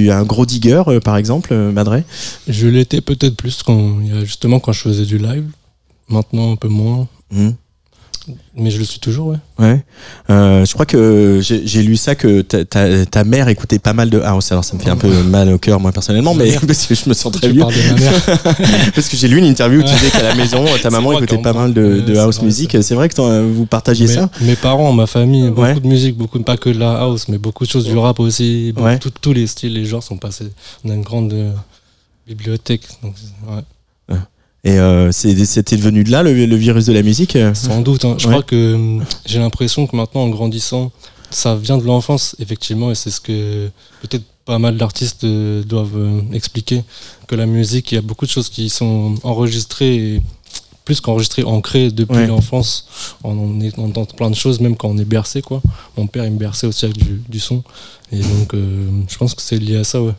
es un gros digger, euh, par exemple, euh, Madré Je l'étais peut-être plus quand justement quand je faisais du live. Maintenant un peu moins, Hmm. Mais je le suis toujours ouais. Ouais. Euh, je crois que j'ai lu ça que ta, ta, ta mère écoutait pas mal de house. Alors ça me fait un peu mal au cœur moi personnellement, Ma mais parce que je me sens très vieux. Parce que j'ai lu une interview où tu disais qu'à la maison ta maman écoutait pas mal de, house vrai, music. C'est vrai que vous partagiez mes, ça mes parents, ma famille, beaucoup Ouais. de musique, beaucoup pas que de la house, mais beaucoup de choses du rap aussi. beaucoup- Ouais. tout- tous les styles, les genres sont passés. On a une grande euh, bibliothèque. donc, ouais. Et euh, c'était devenu de là le, le virus de la musique. euh Sans doute. hein. Je Ouais. crois que hum, j'ai l'impression que maintenant, en grandissant, ça vient de l'enfance, effectivement, et c'est ce que peut-être pas mal d'artistes euh, doivent euh, expliquer. Que la musique, il y a beaucoup de choses qui sont enregistrées, et plus qu'enregistrées, ancrées depuis Ouais. l'enfance. On, on, est- on entend plein de choses, même quand on est bercé, quoi. Mon père, il me berçait aussi avec du, du son. Et donc, euh, je pense que c'est lié à ça, ouais.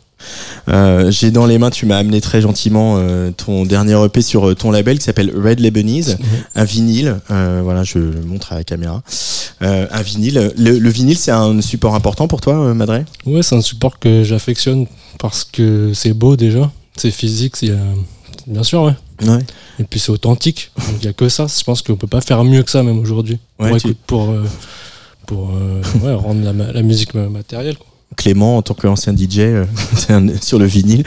Euh, j'ai dans les mains, tu m'as amené très gentiment euh, ton dernier EP sur euh, ton label qui s'appelle Red Lebanese, un vinyle. voilà, je le montre à la caméra. Un vinyle. Le, le vinyle, c'est un support important pour toi, Madré Ouais, c'est un support que j'affectionne parce que c'est beau déjà, c'est physique, a- bien sûr, ouais. Ouais. Et puis c'est authentique, il n'y a que ça. Je pense qu'on peut pas faire mieux que ça même aujourd'hui. Ouais, pour tu- pour, pour ouais, rendre la, musique ma- matérielle. quoi. Clément, en tant qu'ancien DJ, euh, un- sur le vinyle.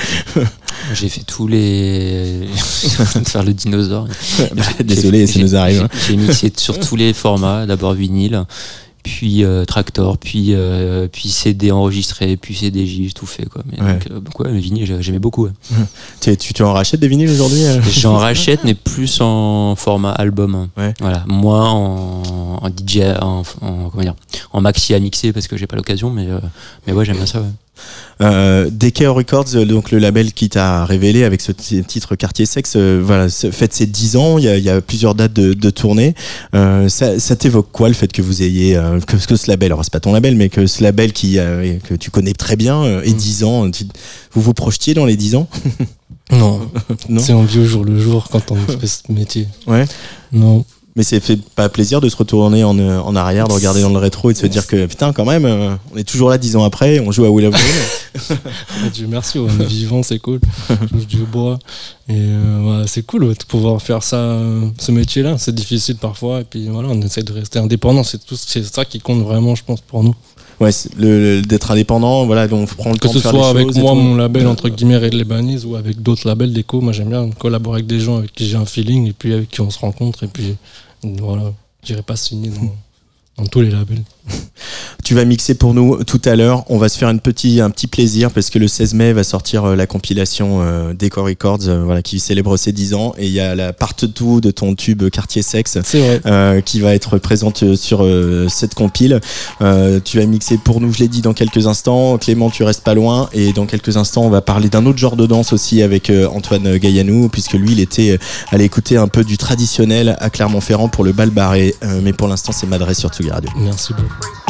J'ai fait tous les. de faire le dinosaure. Bah, désolé, ça nous arrive. hein. J'ai j'ai mixé sur tous les formats, d'abord vinyle, puis euh, tractor, puis, euh, puis CD enregistré, puis CDJ, j'ai tout fait quoi. Mais Ouais. donc, euh, donc ouais, le vinyle, j'ai- j'aimais beaucoup. ouais. Tu, tu, tu en rachètes des vinyles aujourd'hui euh? J'en rachète, mais plus en format album. hein. Ouais. Voilà, moins en, en DJ, en, en- comment dire, en maxi à mixer parce que j'ai pas l'occasion, mais euh, mais ouais, j'aime bien ça. Euh, DK Records, euh, donc le label qui t'a révélé avec ce ti- titre Quartier Sexe, euh, voilà, fête ses 10 ans, il y a, il y a plusieurs dates de, de tournée. Euh, ça ça t'évoque quoi le fait que vous ayez, euh, que, que ce label, alors c'est pas ton label, mais que ce label qui, que tu connais très bien, euh, ait Mm. 10 ans, tu- vous vous projetiez dans les 10 ans Non, Non c'est envie au jour le jour quand on fait ce métier. Ouais. Non, Mais c'est fait pas plaisir de se retourner en, euh, en arrière, de regarder dans le rétro et de se dire que putain, quand même, euh, on est toujours là 10 ans après, on joue à Will of. Ah, Dieu merci, on est vivant, c'est cool. Je touche du bois. Et euh, c'est cool ouais, de pouvoir faire ça, ce métier-là. C'est difficile parfois. Et puis voilà, on essaie de rester indépendant. C'est tout, c'est ça qui compte vraiment, je pense, pour nous. Ouais, le, le- d'être indépendant, voilà, on prend le Que temps ce de faire soit les avec choses et moi, mon label, entre guillemets, Red Lebanese, ou avec d'autres labels d'écho. Moi, j'aime bien collaborer avec des gens avec qui j'ai un feeling et puis avec qui on se rencontre. Et puis voilà, j'irai pas signer dans, dans tous les labels. Tu vas mixer pour nous tout à l'heure. On va se faire une petit, un petit plaisir parce que le 16 mai va sortir euh, la compilation euh, Records euh, voilà, qui célèbre ses 10 ans. Et il y a la part 2 de ton tube Quartier Sexe euh, qui va être présente euh, sur cette compile. Euh, tu vas mixer pour nous, je l'ai dit, dans quelques instants. Clément, tu restes pas loin. Et dans quelques instants, on va parler d'un autre genre de danse aussi avec Antoine Gaillanou, puisque lui, il était allé écouter un peu du traditionnel à Clermont-Ferrand pour le bal barré. Euh, mais pour l'instant, c'est Madré sur Tsugi Radio. Merci beaucoup.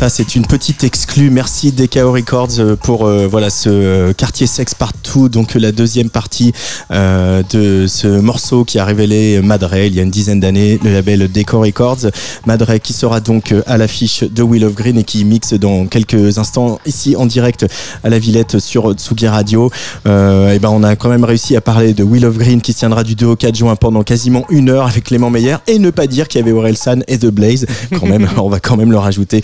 Ça, c'est une petite exclue. Merci DKO Records euh, pour euh, voilà ce euh, quartier sexe partout. Donc la deuxième partie de ce morceau qui a révélé Madre il y a une dizaine d'années, le label DKO Records. Madre qui sera donc à l'affiche de Will of Green et qui mixe dans quelques instants ici en direct à la Villette sur Tsugi Radio. Et ben on a quand même réussi à parler de Will of Green qui se tiendra du 2 au 4 juin pendant quasiment une heure avec Clément Meyer et ne pas dire qu'il y avait Orelsan et The Blaze quand même on va quand même le rajouter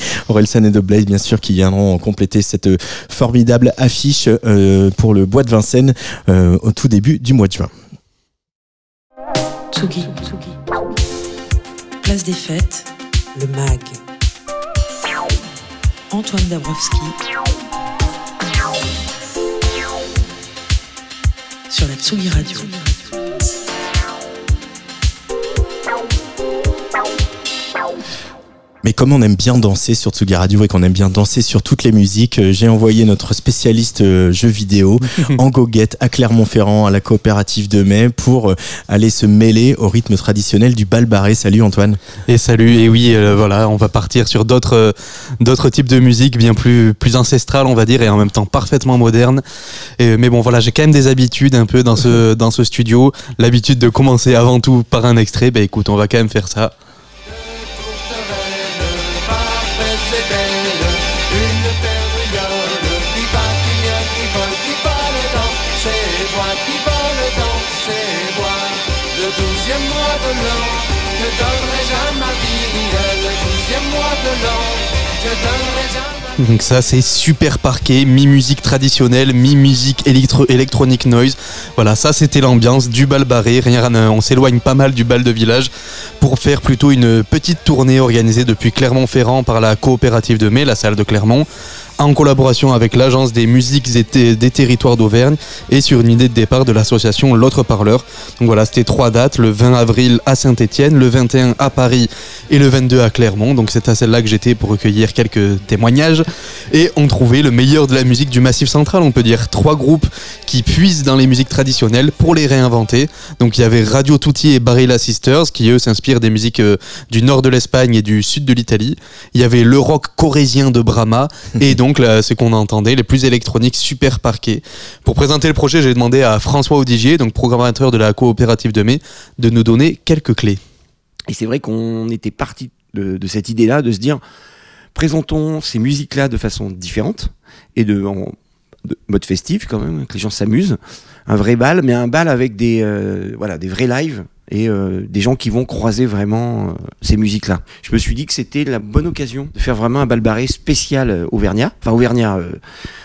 Et The Blaze bien sûr qui viendront compléter cette euh, formidable affiche euh, pour le bois de Vincennes euh, au tout début du mois de juin Tsugi. Place des fêtes, le MAG. Antoine Dabrowski. Sur la Tsugi Radio. Mais comme on aime bien danser sur Tsugi Radio et qu'on aime bien danser sur toutes les musiques, euh, j'ai envoyé notre spécialiste euh, jeux vidéo en goguette à Clermont-Ferrand, à la coopérative de mai, pour euh, aller se mêler au rythme traditionnel du bal barré. Salut Antoine. Et salut, et oui, euh, voilà, on va partir sur d'autres euh, d'autres types de musique bien plus plus ancestrales, on va dire, et en même temps parfaitement modernes. Et, mais bon, voilà, j'ai quand même des habitudes un peu dans ce dans ce studio, l'habitude de commencer avant tout par un extrait. Ben écoute, on va quand même faire ça. Donc ça c'est super parquet, mi-musique traditionnelle, mi-musique électro électronique noise. Voilà, ça c'était l'ambiance du bal barré. Rien, on s'éloigne pas mal du bal de village pour faire plutôt une petite tournée organisée depuis Clermont-Ferrand par la coopérative de mai, la salle de Clermont, en collaboration avec l'agence des musiques et des territoires d'Auvergne et sur une idée de départ de l'association L'autre Parleur. Donc voilà, c'était trois dates, le 20 avril à Saint-Étienne, le 21 à Paris et le 22 à Clermont. Donc c'est à celle-là que j'étais pour recueillir quelques témoignages et on trouvait le meilleur de la musique du Massif Central, on peut dire trois groupes qui puisent dans les musiques traditionnelles pour les réinventer. Donc il y avait Radio Tutti et Barilla Sisters qui eux s'inspirent des musiques euh, du nord de l'Espagne et du sud de l'Italie. Il y avait le rock corésien de Brahma et donc là, ce qu'on entendait, les plus électroniques super parqués. Pour présenter le projet, j'ai demandé à François Audigier, donc programmateur de la coopérative de mai, de nous donner quelques clés. Et c'est vrai qu'on était parti de, cette idée-là, de se dire, présentons ces musiques-là de façon différente et de, en de mode festif quand même, que les gens s'amusent. Un vrai bal, mais un bal avec des, euh, voilà, des vrais lives et euh, des gens qui vont croiser vraiment euh, ces musiques-là. Je me suis dit que c'était la bonne occasion de faire vraiment un bal barré spécial euh, Auvergnat, enfin Auvergnat, euh,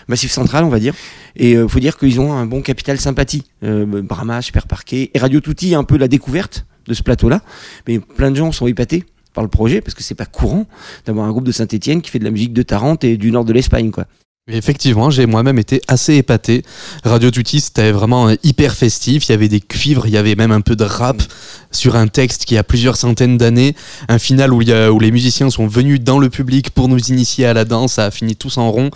Massif Central, on va dire. Et euh, faut dire qu'ils ont un bon capital sympathie. Brahma, Super Parquet, et Radio Tutti, un peu la découverte de ce plateau-là. Mais plein de gens sont épatés par le projet parce que c'est pas courant d'avoir un groupe de Saint-Etienne qui fait de la musique de Tarente et du nord de l'Espagne, quoi. Effectivement, j'ai moi-même été assez épaté. Radio Tutti, c'était vraiment euh, hyper festif. Il y avait des cuivres, il y avait même un peu de rap sur un texte qui a plusieurs centaines d'années. Un final où, les musiciens sont venus dans le public pour nous initier à la danse. Ça a fini tous en rond.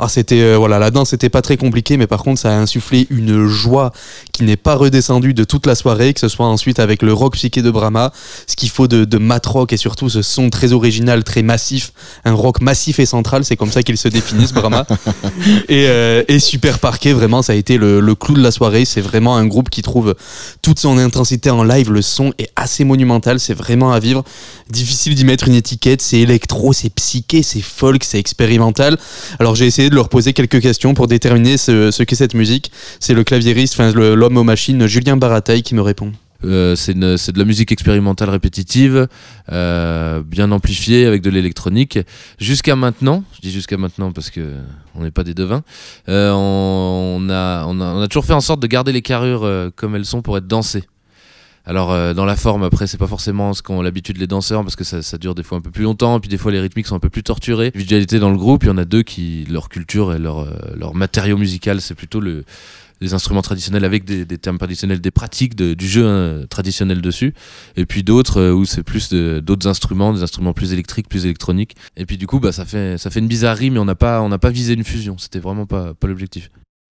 Alors c'était euh, voilà, la danse c'était pas très compliqué, mais par contre ça a insufflé une joie qui n'est pas redescendue de toute la soirée, que ce soit ensuite avec le rock psyché de Brahma, ce qu'il faut de, de mat rock et surtout ce son très original, très massif, un rock massif et central, c'est comme ça qu'ils se définissent Brahma. et, euh, et super parquet, vraiment ça a été le, le clou de la soirée. C'est vraiment un groupe qui trouve toute son intensité en live. Le son est assez monumental, c'est vraiment à vivre. Difficile d'y mettre une étiquette, c'est électro, c'est psyché, c'est folk, c'est expérimental. Alors j'ai essayé de leur poser quelques questions pour déterminer ce, ce qu'est cette musique. C'est le claviériste, enfin l'homme aux machines, Julien Barataille, qui me répond. Euh, c'est de la musique expérimentale répétitive, euh, bien amplifiée avec de l'électronique. Jusqu'à maintenant, je dis jusqu'à maintenant parce que on n'est pas des devins, euh, on, a, toujours fait en sorte de garder les carrures comme elles sont pour être dansées. Alors dans la forme après c'est pas forcément ce qu'ont l'habitude les danseurs parce que ça, dure des fois un peu plus longtemps puis des fois les rythmiques sont un peu plus torturés. Visualité dans le groupe, il y en a deux qui leur culture et leur, leur matériau musical c'est plutôt le des instruments traditionnels avec des, des termes traditionnels, des pratiques de- du jeu hein, traditionnel dessus, et puis d'autres euh, où c'est plus d'autres instruments, des instruments plus électriques, plus électroniques. Et puis du coup, bah ça fait ça fait une bizarrerie, mais on n'a pas on pas visé une fusion. C'était vraiment pas pas l'objectif.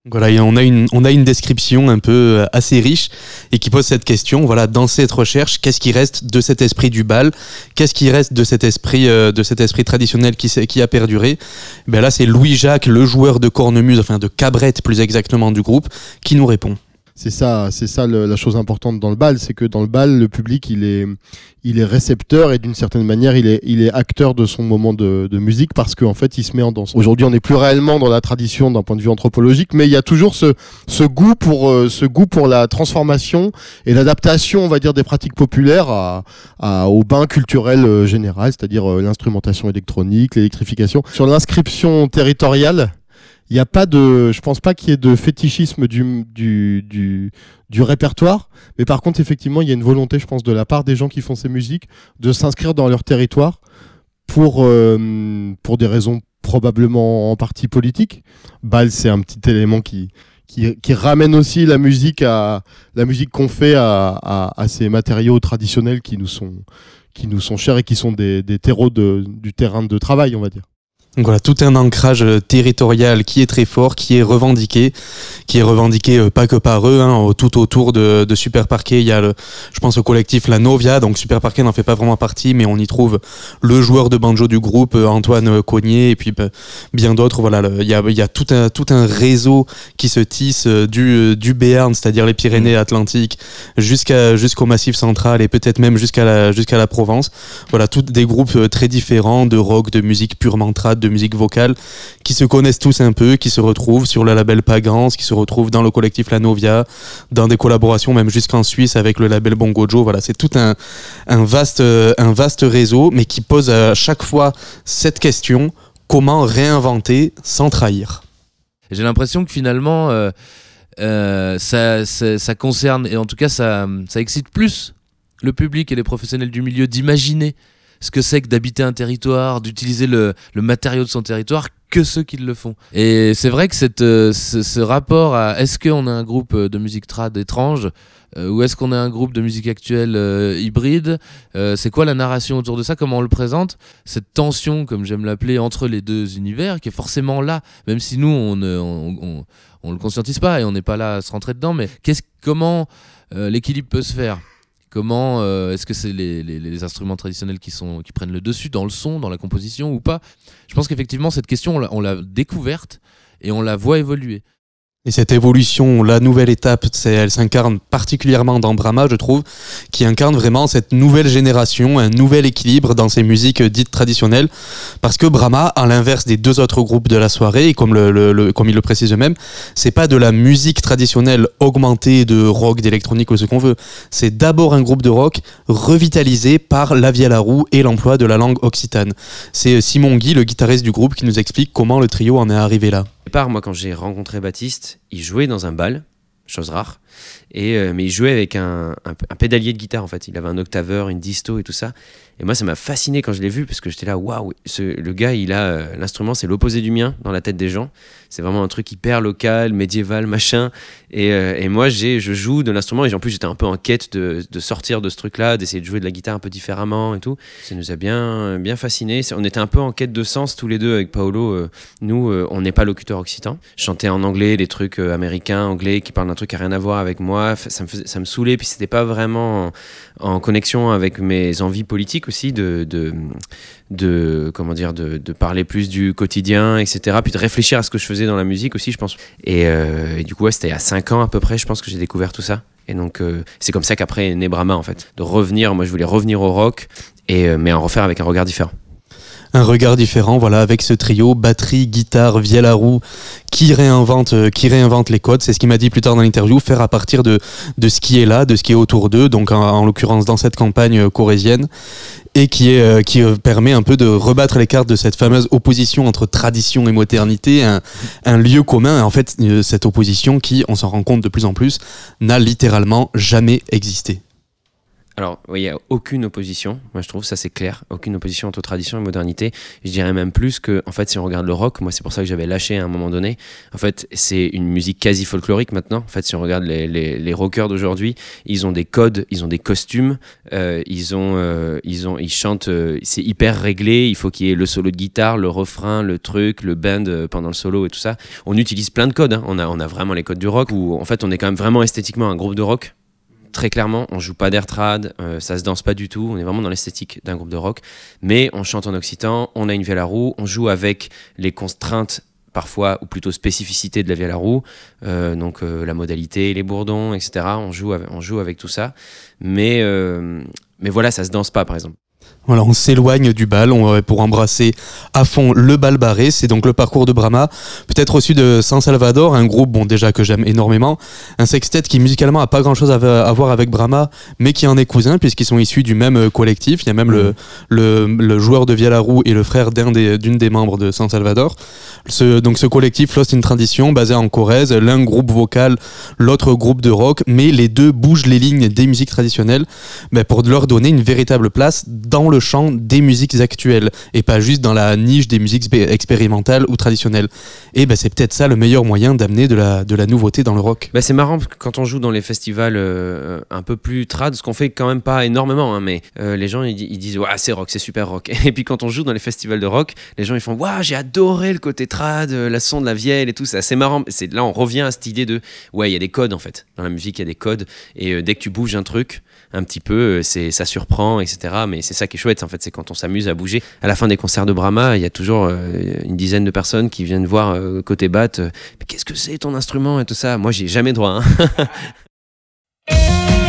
Voilà, on a une, on a une description un peu euh, assez riche et qui pose cette question. Voilà, dans cette recherche, qu'est-ce qui reste de cet esprit du bal? Qu'est-ce qui reste de cet esprit, euh, de cet esprit traditionnel qui, qui a perduré? Ben là, c'est Louis-Jacques, le joueur de cornemuse, enfin de cabrette plus exactement du groupe, qui nous répond. C'est ça, c'est ça le- la chose importante dans le bal, c'est que dans le bal, le public, il est, il est récepteur et d'une certaine manière, il est, il est acteur de son moment de, de musique parce qu'en fait, il se met en danse. Aujourd'hui, on n'est plus réellement dans la tradition d'un point de vue anthropologique, mais il y a toujours ce, ce goût pour, euh, ce goût pour la transformation et l'adaptation, on va dire, des pratiques populaires à, à- au bain culturel euh, général, c'est-à-dire euh, l'instrumentation électronique, l'électrification. Sur l'inscription territoriale, il n'y a pas de, je pense pas qu'il y ait de fétichisme du, du, du, du répertoire, mais par contre, effectivement, il y a une volonté, je pense, de la part des gens qui font ces musiques de s'inscrire dans leur territoire pour, euh, pour des raisons probablement en partie politiques. Bal, c'est un petit élément qui, qui, qui ramène aussi la musique à la musique qu'on fait à, à, à ces matériaux traditionnels qui nous sont qui nous sont chers et qui sont des, des terreaux de, du terrain de travail, on va dire. Donc voilà, tout un ancrage euh, territorial qui est très fort, qui est revendiqué, qui est revendiqué euh, pas que par eux, hein, tout autour de, de Super Parquet. Il y a, le, je pense, au collectif La Novia, donc Super Parquet n'en fait pas vraiment partie, mais on y trouve le joueur de banjo du groupe, euh, Antoine Cognier, et puis bah, bien d'autres. Voilà, le- il y a, il y a tout un tout un réseau qui se tisse du du Béarn, c'est-à-dire les Pyrénées-Atlantiques, jusqu'à jusqu'au Massif central et peut-être même jusqu'à la jusqu'à la Provence. Voilà, tous des groupes très différents de rock, de musique purement trad, de musique vocale, qui se connaissent tous un peu, qui se retrouvent sur le label Pagans, qui se retrouvent dans le collectif La Novia, dans des collaborations même jusqu'en Suisse avec le label Bongo Joe. Voilà, c'est tout un, euh, vaste réseau, mais qui pose à chaque fois cette question comment réinventer sans trahir? J'ai l'impression que finalement, euh, euh, ça, concerne, et en tout cas, ça excite plus le public et les professionnels du milieu d'imaginer ce que c'est que d'habiter un territoire, d'utiliser le, matériau de son territoire que ceux qui le font. Et c'est vrai que euh, ce, rapport à est-ce qu'on a un groupe euh, de musique trad étrange euh, ou est-ce qu'on a un groupe de musique actuelle hybride C'est quoi la narration autour de ça Comment on le présente? Cette tension, comme j'aime l'appeler, entre les deux univers qui est forcément là, même si nous, on ne on, le conscientise pas et on n'est pas là à se rentrer dedans, mais comment l'équilibre peut se faire? Comment euh, est-ce que c'est les, instruments traditionnels qui, sont, qui prennent le dessus dans le son, dans la composition ou pas? Je pense qu'effectivement, cette question, on l'a découverte et on la voit évoluer. Et cette évolution, la nouvelle étape, elle s'incarne particulièrement dans Brahma, je trouve, qui incarne vraiment cette nouvelle génération, un nouvel équilibre dans ces musiques dites traditionnelles. Parce que Brahma, à l'inverse des deux autres groupes de la soirée, et comme, le, le- le- comme il le précise eux-mêmes, c'est pas de la musique traditionnelle augmentée de rock, d'électronique ou ce qu'on veut. C'est d'abord un groupe de rock revitalisé par la vie à la roue et l'emploi de la langue occitane. C'est Simon Guy, le guitariste du groupe, qui nous explique comment le trio en est arrivé là. Départ, moi, quand j'ai rencontré Baptiste, il jouait dans un bal, chose rare. Et, euh, mais il jouait avec un, un- un pédalier de guitare, en fait. Il avait un octaveur, une disto et tout ça. Et moi, ça m'a fasciné quand je l'ai vu, parce que j'étais là, waouh, le gars, il a euh, l'instrument, c'est l'opposé du mien dans la tête des gens. C'est vraiment un truc hyper local, médiéval, machin. Et, euh, et moi, je joue de l'instrument, et en plus, j'étais un peu en quête de, de sortir de ce truc-là, d'essayer de jouer de la guitare un peu différemment et tout. Ça nous a bien, bien fascinés. On était un peu en quête de sens tous les deux avec Paolo. euh, nous, on n'est pas locuteur occitan. Je chantais en anglais des trucs américains, anglais, qui parlent d'un truc qui a rien à voir avec moi. Ça me, faisait- ça me saoulait, puis c'était pas vraiment en, en connexion avec mes envies politiques aussi de, de, de comment dire, de, parler plus du quotidien, etc. Puis de réfléchir à ce que je faisais dans la musique aussi, je pense. Et, euh, du coup, ouais, c'était à 5 ans à peu près, je pense que j'ai découvert tout ça. Et donc, euh, c'est comme ça qu'après est en fait. De revenir, moi, je voulais revenir au rock, et, euh, mais en refaire avec un regard différent. Un regard différent, voilà, avec ce trio batterie, guitare, vielle à roue, qui réinvente, euh, qui réinvente les codes. C'est ce qu'il m'a dit plus tard dans l'interview, faire à partir de, de ce qui est là, de ce qui est autour d'eux, donc en, en l'occurrence dans cette campagne euh, corésienne, et qui, euh, permet un peu de rebattre les cartes de cette fameuse opposition entre tradition et modernité, un, lieu commun. En fait, cette opposition qui, on s'en rend compte de plus en plus, n'a littéralement jamais existé. Alors, oui, il n'y a aucune opposition, moi je trouve, ça c'est clair, aucune opposition entre tradition et modernité. Je dirais même plus que, en fait, si on regarde le rock, moi c'est pour ça que j'avais lâché à un moment donné, en fait, c'est une musique quasi folklorique maintenant. En fait, si on regarde les, les, les rockers d'aujourd'hui, ils ont des codes, ils ont des costumes, euh, ils, ont, euh, ils, ont, ils chantent, euh, c'est hyper réglé, il faut qu'il y ait le solo de guitare, le refrain, le truc, le band euh, pendant le solo et tout ça. On utilise plein de codes, hein. on, a, on a vraiment les codes du rock, où en fait on est quand même vraiment esthétiquement un groupe de rock très clairement, on joue pas d'air trad, euh, ça se danse pas du tout, on est vraiment dans l'esthétique d'un groupe de rock, mais on chante en occitan, on a une vielle à roue, on joue avec les contraintes parfois, ou plutôt spécificités de la vielle à roue, euh, donc euh, la modalité, les bourdons, etc. On joue avec, tout ça, mais, euh, mais voilà, ça se danse pas par exemple. Voilà, on s'éloigne du bal on, pour embrasser à fond le bal barré. C'est donc le parcours de Brahma, peut-être au sud de San Salvador, un groupe bon déjà que j'aime énormément, un sextet qui musicalement a pas grand-chose à, voir avec Brahma, mais qui en est cousin puisqu'ils sont issus du même euh, collectif. Il y a même le, le, le joueur de roue et le frère d'un des- d'une des, membres de San Salvador. Ce, donc ce collectif Lost in Tradition, basé en Corrèze, l'un groupe vocal, l'autre groupe de rock, mais les deux bougent les lignes des musiques traditionnelles ben, pour leur donner une véritable place dans le champ des musiques actuelles et pas juste dans la niche des musiques expé- expérimentales ou traditionnelles. Et ben, c'est peut-être ça le meilleur moyen d'amener de la, de la nouveauté dans le rock. Bah, c'est marrant parce que quand on joue dans les festivals euh, un peu plus trad, ce qu'on fait quand même pas énormément, hein, mais euh, les gens ils, di- ils disent ouais c'est rock, c'est super rock. Et puis quand on joue dans les festivals de rock, les gens ils font waouh j'ai adoré le côté trad, euh, la son de la vielle et tout, c'est assez marrant. C'est là on revient à cette idée de ouais il y a des codes en fait dans la musique il y a des codes et dès que tu bouges un truc un petit peu, euh, c'est ça surprend etc. Mais c'est ça qui est chouette en fait, c'est quand on s'amuse à bouger. À la fin des concerts de Brahma, il y a toujours euh, une dizaine de personnes qui viennent voir euh, côté batte. mais qu'est-ce que c'est ton instrument et tout ça? Moi j'ai jamais droit. hein.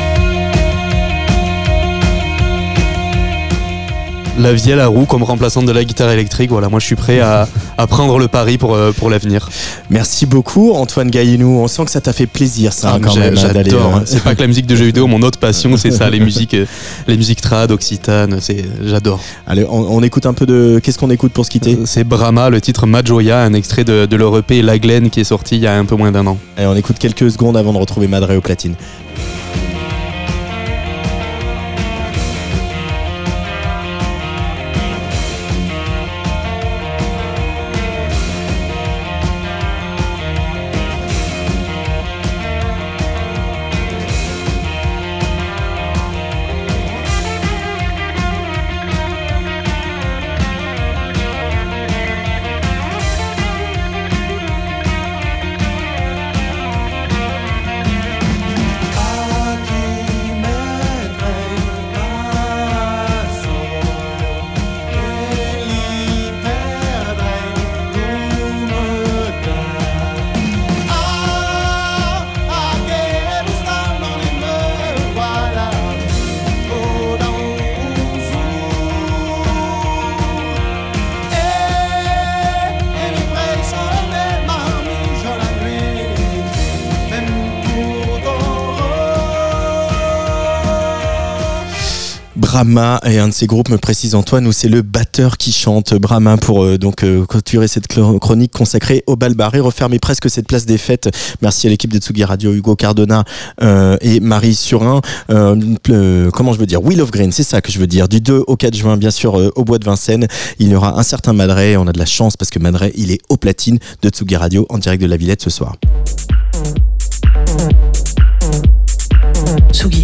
La vielle à roue comme remplaçante de la guitare électrique, voilà, moi je suis prêt à, à prendre le pari pour, euh, pour l'avenir. Merci beaucoup Antoine Gaillenou. On sent que ça t'a fait plaisir ça Ah, quand j'ai- même hein, d'aller. J'adore. euh, hein. C'est pas que la musique de jeux vidéo, mon autre passion, c'est ça, les musiques, euh, les musiques trad, occitanes, c'est, j'adore. Allez, on, on écoute un peu de. Qu'est-ce qu'on écoute pour se quitter? C'est Brahma, le titre Majoya, un extrait de, de leur EP La Glen qui est sorti il y a un peu moins d'un an. Allez, on écoute quelques secondes avant de retrouver Madre au platine. et un de ces groupes, me précise Antoine, où c'est le batteur qui chante Brahma pour euh, donc euh, clôturer cette chronique consacrée au bal barré, refermer presque cette place des fêtes. Merci à l'équipe de Tsugi Radio, Hugo Cardona euh, et Marie Surin. comment je veux dire? Will of Green, c'est ça que je veux dire. Du 2 au 4 juin, bien sûr, au bois de Vincennes, il y aura un certain Madray. On a de la chance parce que Madray, il est au platine de Tsugi Radio en direct de la Villette ce soir. Tsugi.